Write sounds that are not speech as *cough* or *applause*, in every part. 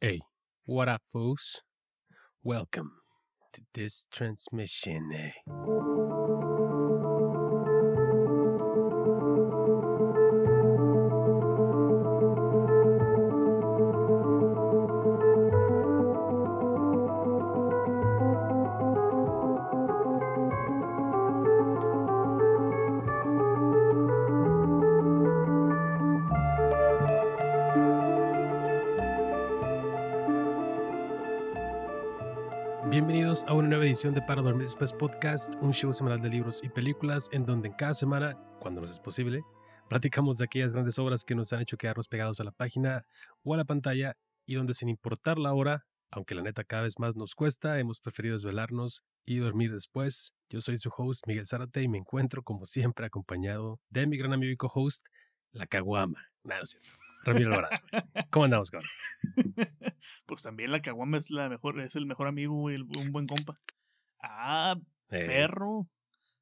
Hey, what up, fools? Welcome to this transmission. eh? A una nueva edición de Para Dormir Después Podcast, un show semanal de libros y películas en donde en cada semana, cuando nos es posible, platicamos de aquellas grandes obras que nos han hecho quedarnos pegados a la página o a la pantalla y donde sin importar la hora, aunque la neta cada vez más nos cuesta, hemos preferido desvelarnos y dormir después. Yo soy su host Miguel Zárate y me encuentro como siempre acompañado de mi gran amigo y co-host, La Caguama. Ramiro Alvarado. ¿Cómo andamos, cabrón? *laughs* pues también la caguama es la mejor, es el mejor amigo, güey, el- un buen compa. Ah, Eh, perro.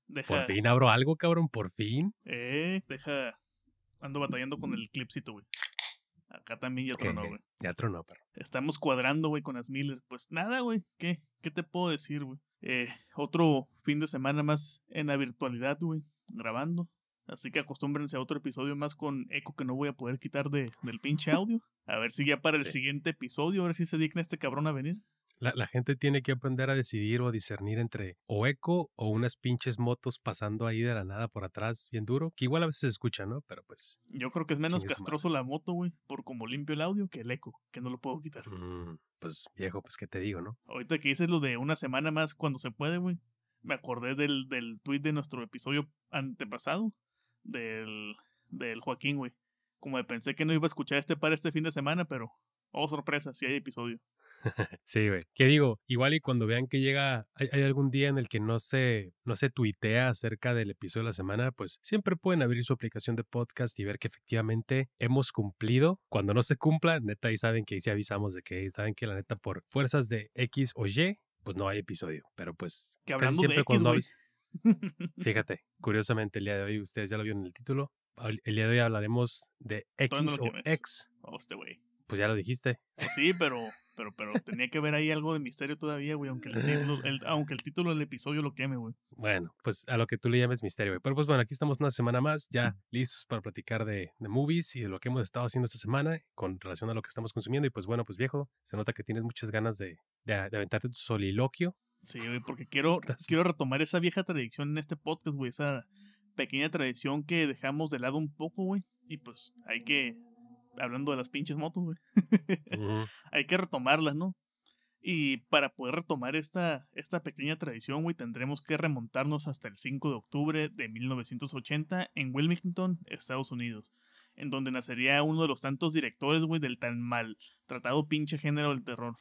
Deja, por fin abro algo, cabrón, por fin. eh, deja. Ando batallando con el clipcito, güey. Acá también ya tronó, güey. Ya tronó, perro. Estamos cuadrando, güey, con las Miller. Pues nada, güey. ¿Qué? ¿Qué te puedo decir, güey? Eh, otro fin de semana más en la virtualidad, güey. Grabando. Así que acostúmbrense a otro episodio más con eco que no voy a poder quitar de, del pinche audio. A ver si ya para el Sí. siguiente episodio, a ver si se digna este cabrón a venir. La, la gente tiene que aprender a decidir o discernir entre o eco o unas pinches motos pasando ahí de la nada por atrás bien duro, que igual a veces se escucha, ¿no? Pero pues, Yo creo que es menos madre. castroso la moto, güey, por como limpio el audio que el eco, que no lo puedo quitar. mm, pues viejo, pues qué te digo, ¿no? Ahorita que dices lo de una semana más cuando se puede, güey, me acordé del, del tweet de nuestro episodio antepasado, del, del Joaquín, güey. Como de pensé que no iba a escuchar este para este fin de semana, pero, oh sorpresa, si hay episodio. *laughs* Sí, güey. ¿Qué digo? Igual y cuando vean que llega, hay, hay algún día en el que no se, no se tuitea acerca del episodio de la semana, pues siempre pueden abrir su aplicación de podcast y ver que efectivamente hemos cumplido. Cuando no se cumpla, neta, ahí saben que ahí sí avisamos de que saben que la neta por fuerzas de X o Y, pues no hay episodio. Pero pues Que casi hablando de siempre X, cuando güey. Fíjate, curiosamente el día de hoy, ustedes ya lo vieron en el título, el día de hoy hablaremos de X o. X. oh, este güey. Pues ya lo dijiste. Pues sí, pero, pero, pero tenía que ver ahí algo de misterio todavía, güey, aunque el título, el- *laughs* aunque el título del episodio lo queme, güey. Bueno, pues a lo que tú le llames misterio, güey. Pero pues bueno, aquí estamos una semana más, ya listos para platicar de, de movies y de lo que hemos estado haciendo esta semana con relación a lo que estamos consumiendo. Y pues bueno, pues viejo, se nota que tienes muchas ganas de, de, de aventarte tu soliloquio. Sí, güey, porque quiero, quiero retomar esa vieja tradición en este podcast, güey. Esa pequeña tradición que dejamos de lado un poco, güey. Y pues hay que, hablando de las pinches motos, güey, *laughs* hay que retomarlas, ¿no? Y para poder retomar esta, esta pequeña tradición, güey, tendremos que remontarnos hasta el 5 de octubre de 1980 en Wilmington, Estados Unidos, en donde nacería uno de los tantos directores, güey, del tan mal tratado pinche género del terror.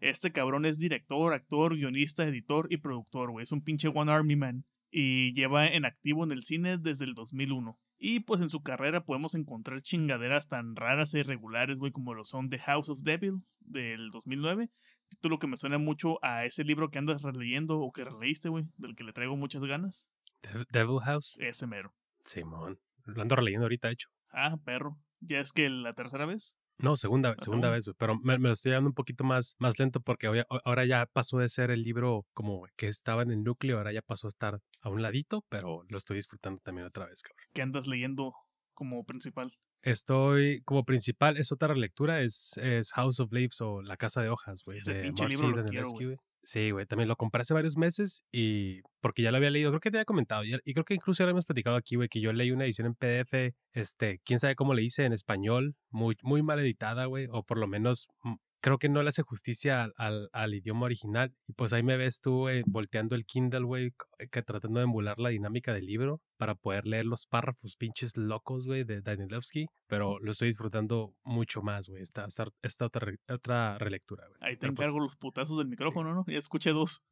Este cabrón es director, actor, guionista, editor y productor, güey. Es un pinche One Army Man. Y lleva en activo en el cine desde el 2001. Y pues en su carrera podemos encontrar chingaderas tan raras e irregulares, güey, como lo son The House of Devil del 2009. Título que me suena mucho a ese libro que andas releyendo o que releíste, güey, del que le traigo muchas ganas. Dev- Devil House. Ese mero. Simón. Lo ando releyendo ahorita, hecho. Ah, perro. ¿Ya es que la tercera vez? No, segunda, segunda vez, pero me, me lo estoy dando un poquito más, más lento porque hoy- ahora ya pasó de ser el libro como que estaba en el núcleo, ahora ya pasó a estar a un ladito, pero lo estoy disfrutando también otra vez, cabrón. que andas leyendo como principal? Estoy como principal, es otra relectura, es, es House of Leaves o La Casa de Hojas, güey. Ese de pinche Mark libro lo quiero, güey. Sí, güey, también lo compré hace varios meses y porque ya lo había leído, creo que te había comentado, y, creo que incluso ya hemos platicado aquí, güey, que yo leí una edición en PDF, este, quién sabe cómo le hice en español, muy, muy mal editada, güey, o por lo menos mm, creo que no le hace justicia al, al, al idioma original. Y pues ahí me ves tú eh, volteando el Kindle, güey, c- que tratando de emular la dinámica del libro para poder leer los párrafos pinches locos, güey, de Danielewski. Pero lo estoy disfrutando mucho más, güey, esta, esta, otra, re- otra relectura, güey. Ahí te Pero, pues, encargo los putazos del micrófono, ¿no? Ya escuché dos.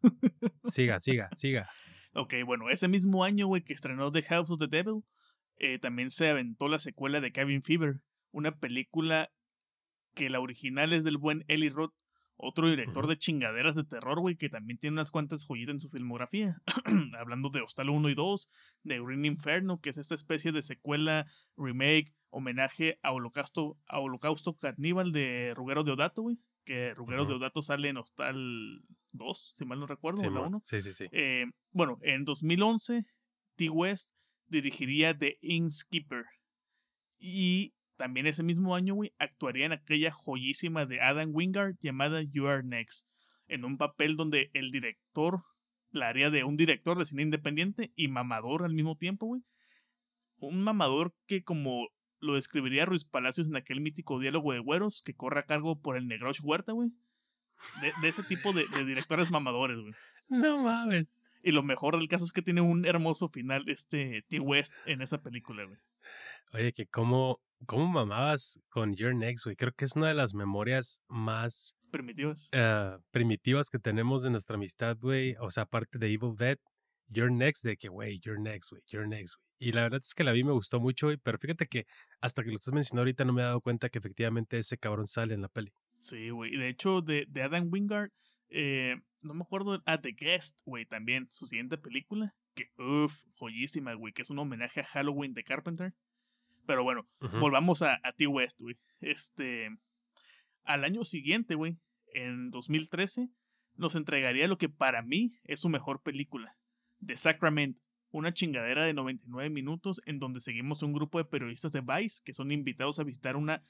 siga, *laughs* siga, siga. Ok, bueno, ese mismo año, güey, que estrenó The House of the Devil, eh, también se aventó la secuela de Cabin Fever, una película que la original es del buen Eli Roth, otro director de chingaderas de terror, güey, que también tiene unas cuantas joyitas en su filmografía. *clears throat* Hablando de Hostal 1 y 2, de Green Inferno, que es esta especie de secuela, remake, homenaje a Holocausto, a Holocausto Carníbal de Ruggero Deodato, güey, que Ruggero Ujú. Deodato sale en Hostal 2, si mal no recuerdo, o la Simón. 1. Sí, sí, sí. Eh, bueno, en 2011, T. West dirigiría The Innkeeper. Y también ese mismo año, güey, actuaría en aquella joyísima de Adam Wingard llamada You Are Next. En un papel donde el director la haría de un director de cine independiente y mamador al mismo tiempo, güey. Un mamador que como lo describiría Ruiz Palacios en aquel mítico diálogo de güeros que corre a cargo por el Negroch Huerta, güey. De, de ese tipo de, de directores mamadores, güey. No mames. Y lo mejor del caso es que tiene un hermoso final este T. West en esa película, güey. Oye, que cómo, cómo mamabas con Your Next, güey. Creo que es una de las memorias más Primitivas. eh, primitivas que tenemos de nuestra amistad, güey. O sea, aparte de Evil Dead, Your Next, de que, güey, Your Next, güey, Your Next, güey. Y la verdad es que la vi, me gustó mucho, güey. Pero fíjate que hasta que lo estás mencionando ahorita no me he dado cuenta que efectivamente ese cabrón sale en la peli. Sí, güey. Y de hecho, de, de Adam Wingard, eh, no me acuerdo, ah, The Guest, güey, también, su siguiente película, que, uff, joyísima, güey, que es un homenaje a Halloween de Carpenter. Pero bueno, volvamos a, a T. West, güey. Este, al año siguiente, güey, en 2013, nos entregaría lo que para mí es su mejor película, The Sacrament, una chingadera de 99 minutos en donde seguimos un grupo de periodistas de Vice que son invitados a visitar una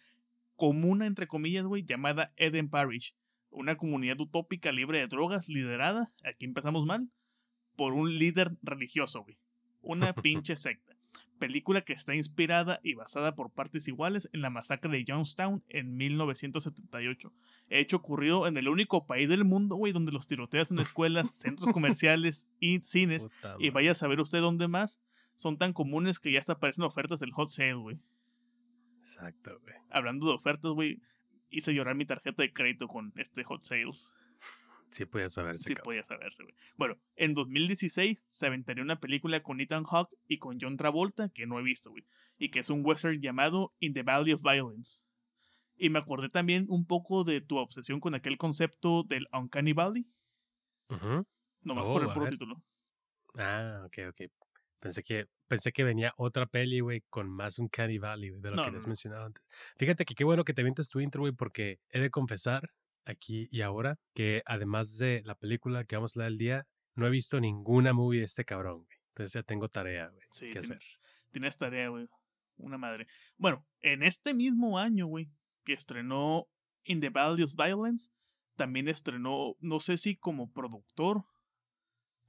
comuna, entre comillas, güey, llamada Eden Parish, una comunidad utópica libre de drogas liderada, aquí empezamos mal, por un líder religioso, güey. Una *laughs* pinche secta. Película que está inspirada y basada por partes iguales en la masacre de Johnstown en 1978. Hecho ocurrido en el único país del mundo, güey, donde los tiroteos en escuelas, *laughs* centros comerciales y cines, Puta y vaya a saber usted dónde más, son tan comunes que ya hasta aparecen ofertas del hot sale, güey. Exacto, güey. Hablando de ofertas, güey, hice llorar mi tarjeta de crédito con este hot sales. Sí, podía saberse, Sí cabrón. podía saberse, güey. Bueno, en 2016 se aventaría una película con Ethan Hawke y con John Travolta que no he visto, güey. Y que es un western llamado In the Valley of Violence. Y me acordé también un poco de tu obsesión con aquel concepto del Uncanny Valley. Ujú. Nomás Oh, por el puro título. Ah, ok, ok. Pensé que, pensé que venía otra peli, güey, con más un Canny Valley, güey, de lo No, que no, habías no. mencionado antes. Fíjate que qué bueno que te avientas tu intro, güey, porque he de confesar aquí y ahora que además de la película que vamos a hablar el día, no he visto ninguna movie de este cabrón, güey. Entonces ya tengo tarea, güey, Sí, que tiene- hacer. Tienes tarea, güey. Una madre. Bueno, en este mismo año, güey, que estrenó In the Valley of Violence, también estrenó, no sé si como productor,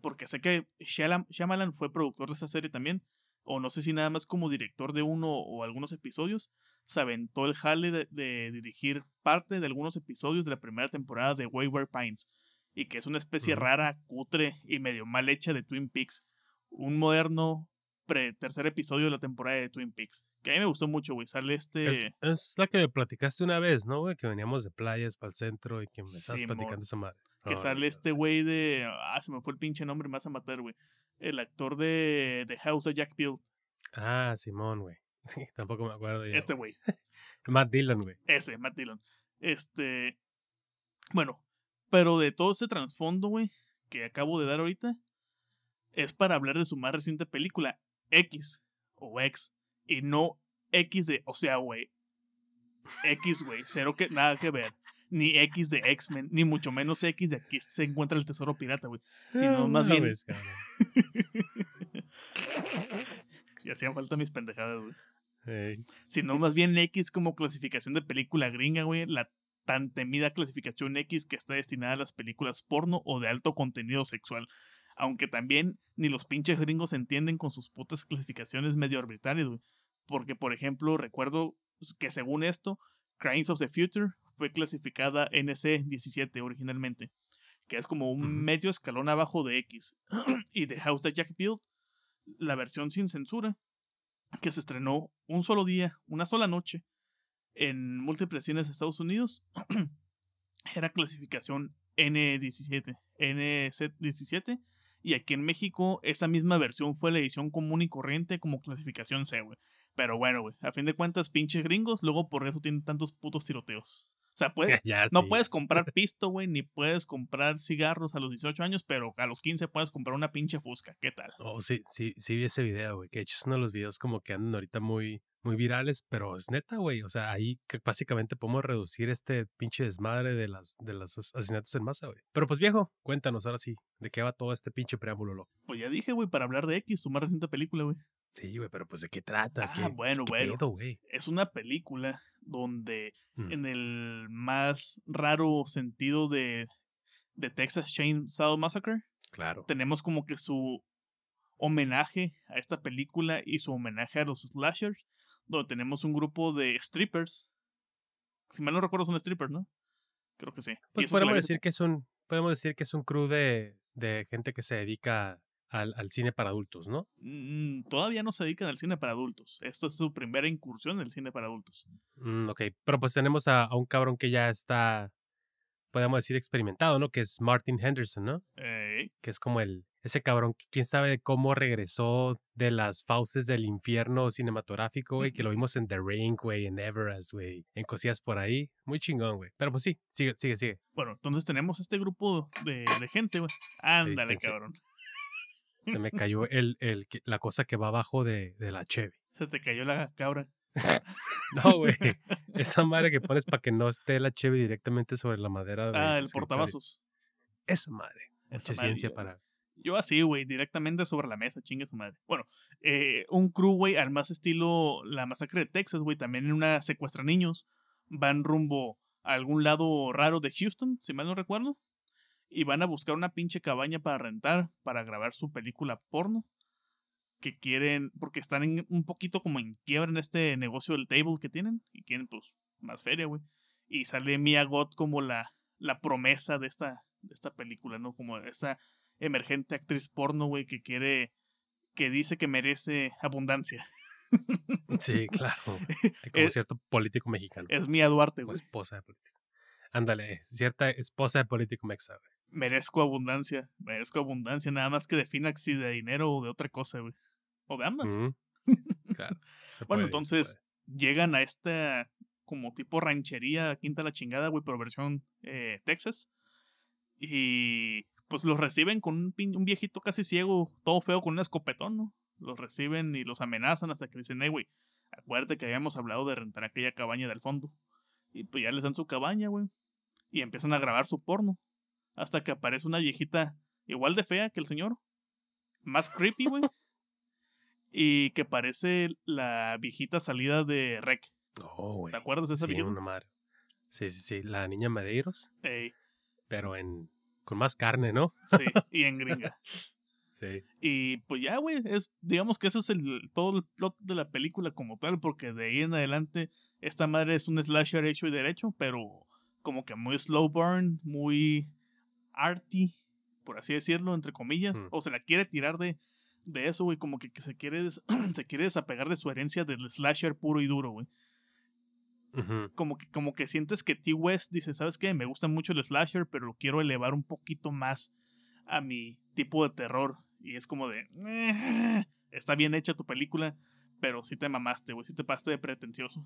porque sé que Shyamalan, Shyamalan fue productor de esa serie también, o no sé si nada más como director de uno o algunos episodios, se aventó el jale de, de dirigir parte de algunos episodios de la primera temporada de Wayward Pines, y que es una especie rara, cutre y medio mal hecha de Twin Peaks. Un moderno pre tercer episodio de la temporada de Twin Peaks. Que a mí me gustó mucho, güey. Sale este. Es, es la que me platicaste una vez, ¿no, güey? Que veníamos de playas para el centro y que me estabas platicando esa madre. que Oh, sale este güey de. Ah, se me fue el pinche nombre, me vas a matar, güey. El actor de, de House of Jack Bill. Ah, Simón, güey. *laughs* Sí, tampoco me acuerdo yo. Este güey. *laughs* Matt Dillon, güey. Ese, Matt Dillon. Este. Bueno, pero de todo ese trasfondo, güey, que acabo de dar ahorita, es para hablar de su más reciente película, X o X, y no X de, o sea, güey, X, güey, cero que, nada que ver. Ni X de X-Men, ni mucho menos X de aquí se encuentra el tesoro pirata, güey. Sino Ah, más bien- *laughs* y hacían falta mis pendejadas, güey. Ey. sino más bien X como clasificación de película gringa, güey, la tan temida clasificación X que está destinada a las películas porno o de alto contenido sexual. Aunque también ni los pinches gringos entienden con sus putas clasificaciones medio arbitrarias, güey. Porque, por ejemplo, recuerdo que según esto, Crimes of the Future fue clasificada NC-17 originalmente, que es como un medio escalón abajo de X. *clears throat* y de House of Jack Build, la versión sin censura, que se estrenó un solo día, una sola noche, en múltiples cines de Estados Unidos, *clears throat* era clasificación N17, NC17, y aquí en México esa misma versión fue la edición común y corriente como clasificación C, güey. Pero bueno, güey, a fin de cuentas, pinches gringos, luego por eso tienen tantos putos tiroteos. O sea, puedes, *laughs* no puedes comprar *laughs* pisto, güey, ni puedes comprar cigarros a los 18 años, pero a los 15 puedes comprar una pinche fusca. ¿Qué tal? Oh, sí, sí, sí vi ese video, güey. Que de hecho es uno de los videos como que andan ahorita muy, muy virales, pero es neta, güey. O sea, ahí que básicamente podemos reducir este pinche desmadre de las de los asesinatos en masa, güey. Pero pues viejo, cuéntanos ahora sí, ¿de qué va todo este pinche preámbulo, loco? Pues ya dije, güey, para hablar de X, su más reciente película, güey. Sí, güey, pero pues de qué trata. Ah, bueno, bueno. es una película donde mm. en el más raro sentido de, de Texas Chainsaw Massacre, claro. tenemos como que su homenaje a esta película y su homenaje a los slashers donde tenemos un grupo de strippers. Si mal no recuerdo, son strippers, ¿no? Creo que sí. Pues podemos decir que es un, podemos decir que es un crew de, de gente que se dedica al, al, cine para adultos, ¿no? Mm, todavía no se dedican al cine para adultos. Esto es su primera incursión en el cine para adultos. Mm, ok, pero pues tenemos a, a, un cabrón que ya está, podemos decir, experimentado, ¿no? Que es Martin Henderson, ¿no? Que es como el, ese cabrón, quién sabe cómo regresó de las fauces del infierno cinematográfico, güey, que lo vimos en The Ring, güey, en Everest, güey, en cosillas por ahí. Muy chingón, güey. Pero pues sí, sigue, sigue, sigue. Bueno, entonces tenemos este grupo de, de gente, güey. Ándale, cabrón. Se me cayó el, el, la cosa que va abajo de, de la Chevy. Se te cayó la cabra. *laughs* no, güey. *laughs* Esa madre que pones para que no esté la Chevy directamente sobre la madera. ah, el portavasos. Esa madre. Mucha ciencia para. Yo así, güey, directamente sobre la mesa, chingue su madre. Bueno, eh, un crew, güey, al más estilo la masacre de Texas, güey, también en una secuestra niños, van rumbo a algún lado raro de Houston, si mal no recuerdo, y van a buscar una pinche cabaña para rentar, para grabar su película porno, que quieren, porque están en, un poquito como en quiebra en este negocio del table que tienen, y quieren, pues, más feria, güey. Y sale Mia Gott como la, la promesa de esta, de esta película, ¿no? Como esta emergente actriz porno, güey, que quiere, que dice que merece abundancia. Sí, *laughs* claro. Hay como cierto político mexicano. Es Mía Duarte, güey. esposa de político. Ándale, cierta esposa de político mexicano. Merezco abundancia, merezco abundancia, nada más que defina si de dinero o de otra cosa, güey. O de ambas. *laughs* claro. bueno, entonces llegan a esta como tipo ranchería, quinta la chingada, güey, pero versión eh, Texas. Y pues los reciben con un, un, viejito casi ciego, todo feo, con un escopetón, ¿no? Los reciben y los amenazan hasta que dicen, hey, güey, acuérdate que habíamos hablado de rentar aquella cabaña del fondo. Y pues ya les dan su cabaña, güey. Y empiezan a grabar su porno. Hasta que aparece una viejita igual de fea que el señor. Más creepy, güey. *laughs* y que parece la viejita salida de Rec. Oh, güey. ¿Te acuerdas de esa sí, viejita? Una madre. Sí, sí, sí. La niña Madeiros. Ey. Pero en con más carne, ¿no? Sí, *laughs* y en gringa. sí. Y pues ya, güey, es, digamos que eso es el, todo el plot de la película como tal, porque de ahí en adelante esta madre es un slasher hecho y derecho, pero como que muy slow burn, muy arty, por así decirlo, entre comillas, mm. o se la quiere tirar de, de eso, güey, como que, que se, quiere, *clears throat* se quiere desapegar de su herencia del slasher puro y duro, güey. Como que, como que sientes que T. West dice, ¿sabes qué? Me gusta mucho el slasher, pero lo quiero elevar un poquito más a mi tipo de terror. Y es como de, está bien hecha tu película, pero sí te mamaste, güey, sí te pasaste de pretencioso.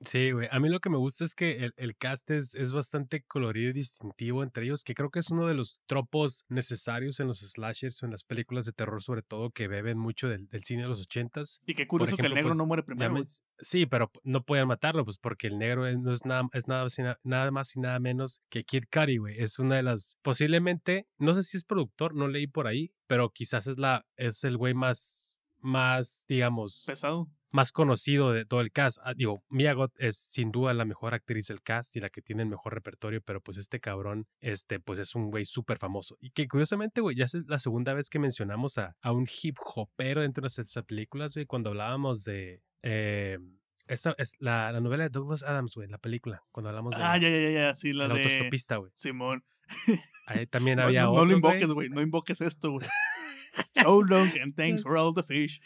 Sí, güey. A mí lo que me gusta es que el, el cast es, es, bastante colorido y distintivo entre ellos, que creo que es uno de los tropos necesarios en los slashers o en las películas de terror, sobre todo, que beben mucho del, del cine de los ochentas. Y qué curioso que el negro pues, no muere primero. sí, pero no pueden matarlo, pues porque el negro no es nada, es nada, nada más y nada menos que Kid Cudi, güey. Es una de las, posiblemente, no sé si es productor, no leí por ahí, pero quizás es la, es el güey más, más, digamos. Pesado más conocido de todo el cast. Ah, digo, Mia es sin duda la mejor actriz del cast y la que tiene el mejor repertorio, pero pues este cabrón, este, pues es un güey súper famoso. Y que curiosamente, güey, ya es la segunda vez que mencionamos a, a un hip hopero dentro de nuestras películas, güey, cuando hablábamos de... Eh, esta es la, la, novela de Douglas Adams, güey, la película, cuando hablamos de... Ah, ya, ya, ya, sí, la de... autostopista, güey. Simón. Ahí también había no, otro, No lo invoques, güey, no invoques esto, güey. so long and *laughs* thanks for all the fish.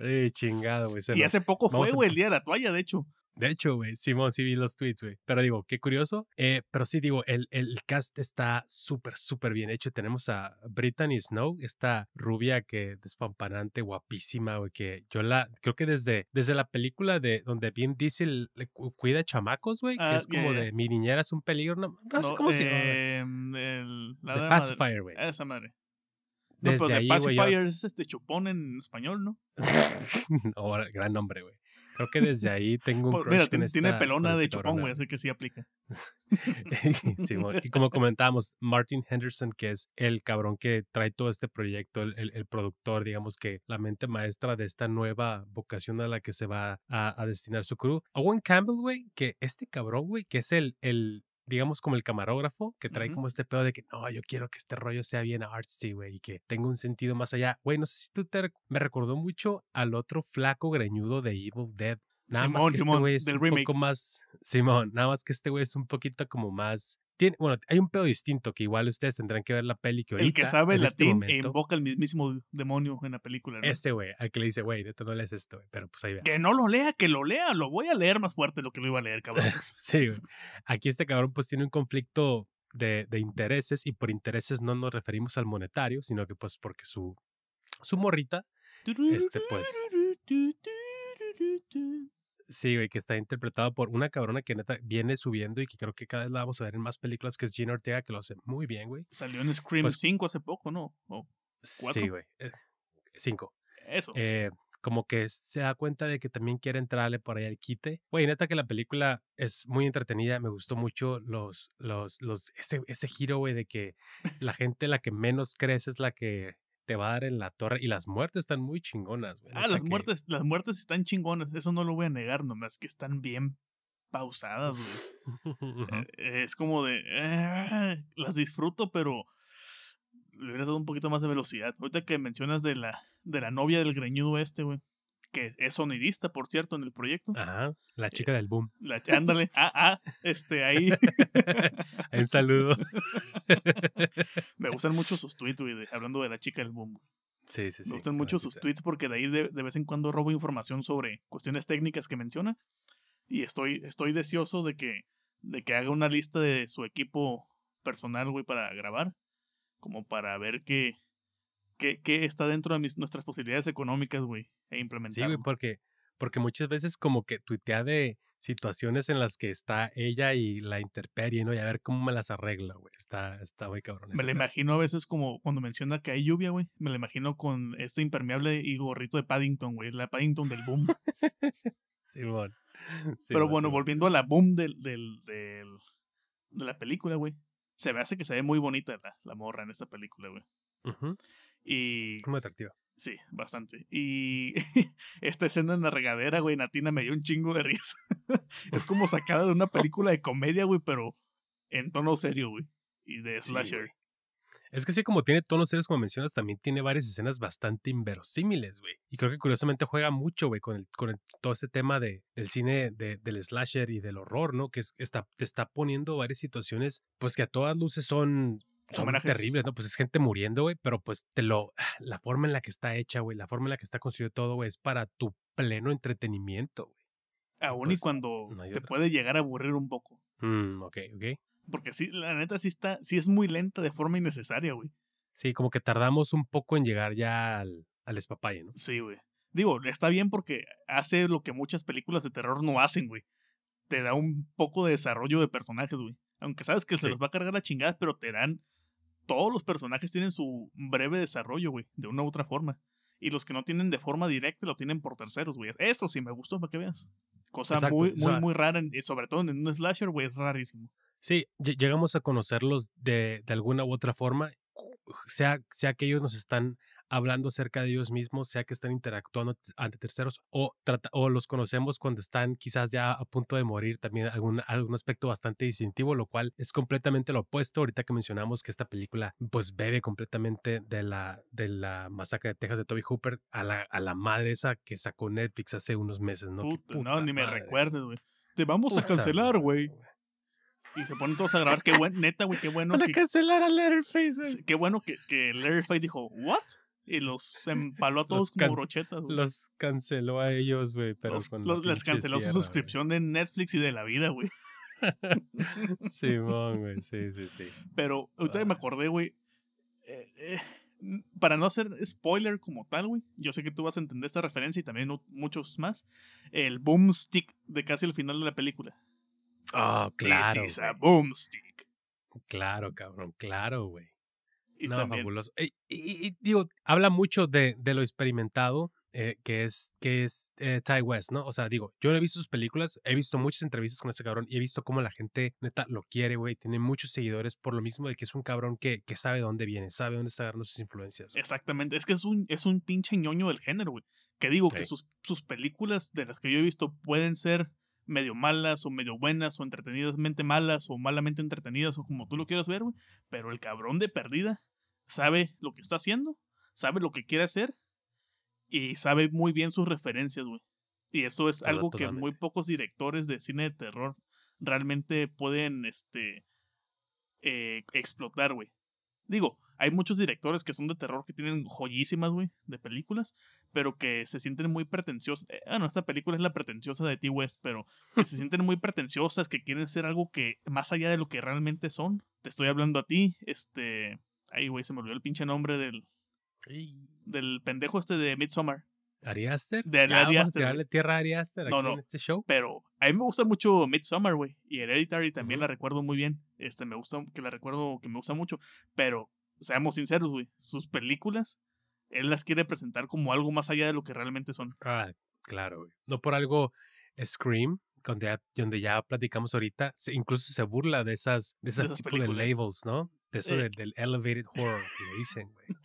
Eh, chingado, güey. Y hace poco fue, güey, el día de la toalla, de hecho. De hecho, güey, Simón sí vi los tweets, güey. Pero digo, qué curioso. Eh, pero sí, digo, el, el cast está súper, súper bien hecho. Tenemos a Brittany Snow, esta rubia que despampanante, guapísima, güey, que yo la, creo que desde, desde la película de donde Vin Diesel le cuida chamacos, güey, que Ah, es como ya, ya. de mi niñera es un peligro. No, no sé No, cómo se llama. em, el- la The Pacifier, güey. Esa madre. No, Desde pero ahí, The Pacifier es este chupón en español, ¿no? *laughs* Oh, gran nombre, güey. Creo que desde ahí tengo un Por- crush Mira, con tiene, pelona con de chupón, güey, así que sí aplica. *laughs* Simón, y como comentábamos, Martin Henderson, que es el cabrón que trae todo este proyecto, el, el- el productor, digamos que la mente maestra de esta nueva vocación a la que se va a, a destinar su crew. Owen Campbell, güey, que este cabrón, güey, que es el, el, digamos como el camarógrafo, que trae como este pedo de que no, yo quiero que este rollo sea bien artsy, güey, y que tenga un sentido más allá. Güey, no sé si tú te, me recordó mucho al otro flaco greñudo de Evil Dead. Nada más Simón, que este güey es un remake. poco más. Simón, nada más que este güey es un poquito como más. Tiene, bueno, hay un pedo distinto que igual ustedes tendrán que ver la peli que ahorita. El que sabe este latín e momento, invoca al mismísimo demonio en la película. ¿no? Ese güey, al que le dice, güey, neta no lees esto, güey. Pero pues ahí ve. Que no lo lea, que lo lea. Lo voy a leer más fuerte de lo que lo iba a leer, cabrón. *laughs* Sí, güey. Aquí este cabrón pues tiene un conflicto de, de intereses y por intereses no nos referimos al monetario, sino que pues porque su, su morrita, Este, pues. *laughs* sí, güey, que está interpretado por una cabrona que neta viene subiendo y que creo que cada vez la vamos a ver en más películas, que es Gina Ortega, que lo hace muy bien, güey. Salió en Scream Pues- 5 hace poco, ¿no? O ¿Cuatro? Sí, güey. eh, Cinco. eso. eh, como que se da cuenta de que también quiere entrarle por ahí al quite. Güey, neta que la película es muy entretenida, me gustó mucho los, los, los, ese, ese giro, güey, de que la gente la que menos crees es la que te va a dar en la torre y las muertes están muy chingonas, güey. ah, las que- muertes, las muertes están chingonas. Eso no lo voy a negar, nomás que están bien pausadas, güey. *laughs* Eh, Es como de. eh, las disfruto, pero. Le hubieras dado un poquito más de velocidad. Ahorita que mencionas de la, de la novia del greñudo este, güey. Que es sonidista, por cierto, en el proyecto. Ajá, la chica del boom. La, ándale. *laughs* Ah, ah. Este, ahí. *laughs* Un saludo. *laughs* Me gustan mucho sus tweets, güey. de- Hablando de la chica del boom. Sí, sí, sí. Me gustan mucho sus tweets porque de ahí de, de vez en cuando robo información sobre cuestiones técnicas que menciona. Y estoy, estoy deseoso de que, de que haga una lista de su equipo personal, güey, para grabar. Como para ver qué, qué, qué está dentro de mis, nuestras posibilidades económicas, güey, e Sí, implementarlo. güey, porque, porque muchas veces como que tuitea de situaciones en las que está ella y la interperie, ¿no? Y a ver cómo me las arregla, güey. Está, está muy cabrón. me pedo. imagino a veces como cuando menciona que hay lluvia, güey. Me lo imagino con este impermeable y gorrito de Paddington, güey. La Paddington del boom. *laughs* *laughs* Simón. Pero Simón, bueno, volviendo a la boom del, del, del- de la película, güey. Se me hace que se ve muy bonita la, la morra en esta película, güey. Ujú, Y Muy atractiva. sí, bastante. Y *laughs* esta escena en la regadera, güey, Natina me dio un chingo de risa. *laughs* es como sacada de una *laughs* película de comedia, güey, pero en tono serio, güey. Y de slasher. Es que sí, como tiene tonos serios, como mencionas, también tiene varias escenas bastante inverosímiles, güey. Y creo que curiosamente juega mucho, güey, con, el, con el- todo este tema de, del cine, de- del slasher y del horror, ¿no? Que es- está, te está poniendo varias situaciones, pues que a todas luces son, son Homenajes. terribles, ¿no? Pues es gente muriendo, güey, pero pues te lo. La forma en la que está hecha, güey, la forma en la que está construido todo, güey, es para tu pleno entretenimiento, güey. Aún pues, y cuando no hay te otra. puede llegar a aburrir un poco. Mm, ok, ok. Porque sí, la neta sí está, sí es muy lenta de forma innecesaria, güey. Sí, como que tardamos un poco en llegar ya al, al espapalle, ¿no? Sí, güey. Digo, está bien porque hace lo que muchas películas de terror no hacen, güey. Te da un poco de desarrollo de personajes, güey. Aunque sabes que se los va a cargar la chingada, pero te dan. Todos los personajes tienen su breve desarrollo, güey, de una u otra forma. Y los que no tienen de forma directa lo tienen por terceros, güey. Eso sí me gustó, para que veas. Cosa Exacto, muy, o muy, sea- muy rara, en- y sobre todo en un slasher, güey, es rarísimo. Sí, lle- llegamos a conocerlos de, de alguna u otra forma, sea, sea que ellos nos están hablando acerca de ellos mismos, sea que están interactuando ante terceros, o, trata- o los conocemos cuando están quizás ya a punto de morir, también algún, algún aspecto bastante distintivo, lo cual es completamente lo opuesto. Ahorita que mencionamos que esta película pues bebe completamente de la, de la masacre de Texas de Toby Hooper a la, a la madre esa que sacó Netflix hace unos meses, ¿no? Puta, no, ni me recuerdes, güey. Te vamos a cancelar, güey. Y se ponen todos a grabar. Qué buen, neta, güey, qué *laughs* bueno Van a que, cancelar a Letterface, güey. Qué bueno que, que Fight dijo, ¿what? Y los *laughs* empaló a todos como brochetas, güey. Los canceló a ellos, güey, pero Los- con los- les canceló su güey. suscripción de Netflix y de la vida, güey. *laughs* Simón, güey, sí, sí, sí. Pero ahorita me Ah. acordé, güey. eh, eh, para no hacer spoiler como tal, güey. Yo sé que tú vas a entender esta referencia y también muchos más. El boomstick de casi el final de la película. Oh, claro. This is a boomstick. Claro, cabrón, claro, güey. Y no, también, fabuloso. Y, y- y, digo, habla mucho de, de lo experimentado eh, que es, que es eh, Ty West, ¿no? O sea, digo, yo no he visto sus películas, he visto muchas entrevistas con ese cabrón y he visto cómo la gente neta lo quiere, güey. Tiene muchos seguidores por lo mismo de que es un cabrón que, que sabe dónde viene, sabe dónde está agarrando sus influencias. Exactamente. Es que es un, es un pinche ñoño del género, güey. Que digo que sus, sus películas de las que yo he visto pueden ser medio malas o medio buenas o entretenidamente malas o malamente entretenidas o como tú lo quieras ver, güey. Pero el cabrón de perdida sabe lo que está haciendo, sabe lo que quiere hacer y sabe muy bien sus referencias, güey. Y eso es algo que muy pocos directores de cine de terror realmente pueden, este, eh, explotar, güey. Digo, hay muchos directores que son de terror que tienen joyísimas, güey, de películas, pero que se sienten muy pretenciosos. Eh, bueno, esta película es la pretenciosa de T. West, pero que se *laughs* sienten muy pretenciosas, que quieren ser algo que más allá de lo que realmente son. Te estoy hablando a ti, este. Ay, güey, se me olvidó el pinche nombre del, del pendejo este de Midsommar. ¿Ari Aster? De Ya, Ari vamos a Aster, tirarle tierra a Ari Aster No, aquí no. en este show. Pero a mí me gusta mucho Midsommar, güey. Y Hereditary también la recuerdo muy bien. Este, me gusta, que la recuerdo, que me gusta mucho. Pero, seamos sinceros, güey. Sus películas, él las quiere presentar como algo más allá de lo que realmente son. Ah, claro, güey. No por algo Scream, donde ya, donde ya platicamos ahorita, se- incluso se burla de esas, de esas esas tipo de películas. labels, ¿no? De eso Eh. del, del elevated horror que le dicen, güey. *laughs*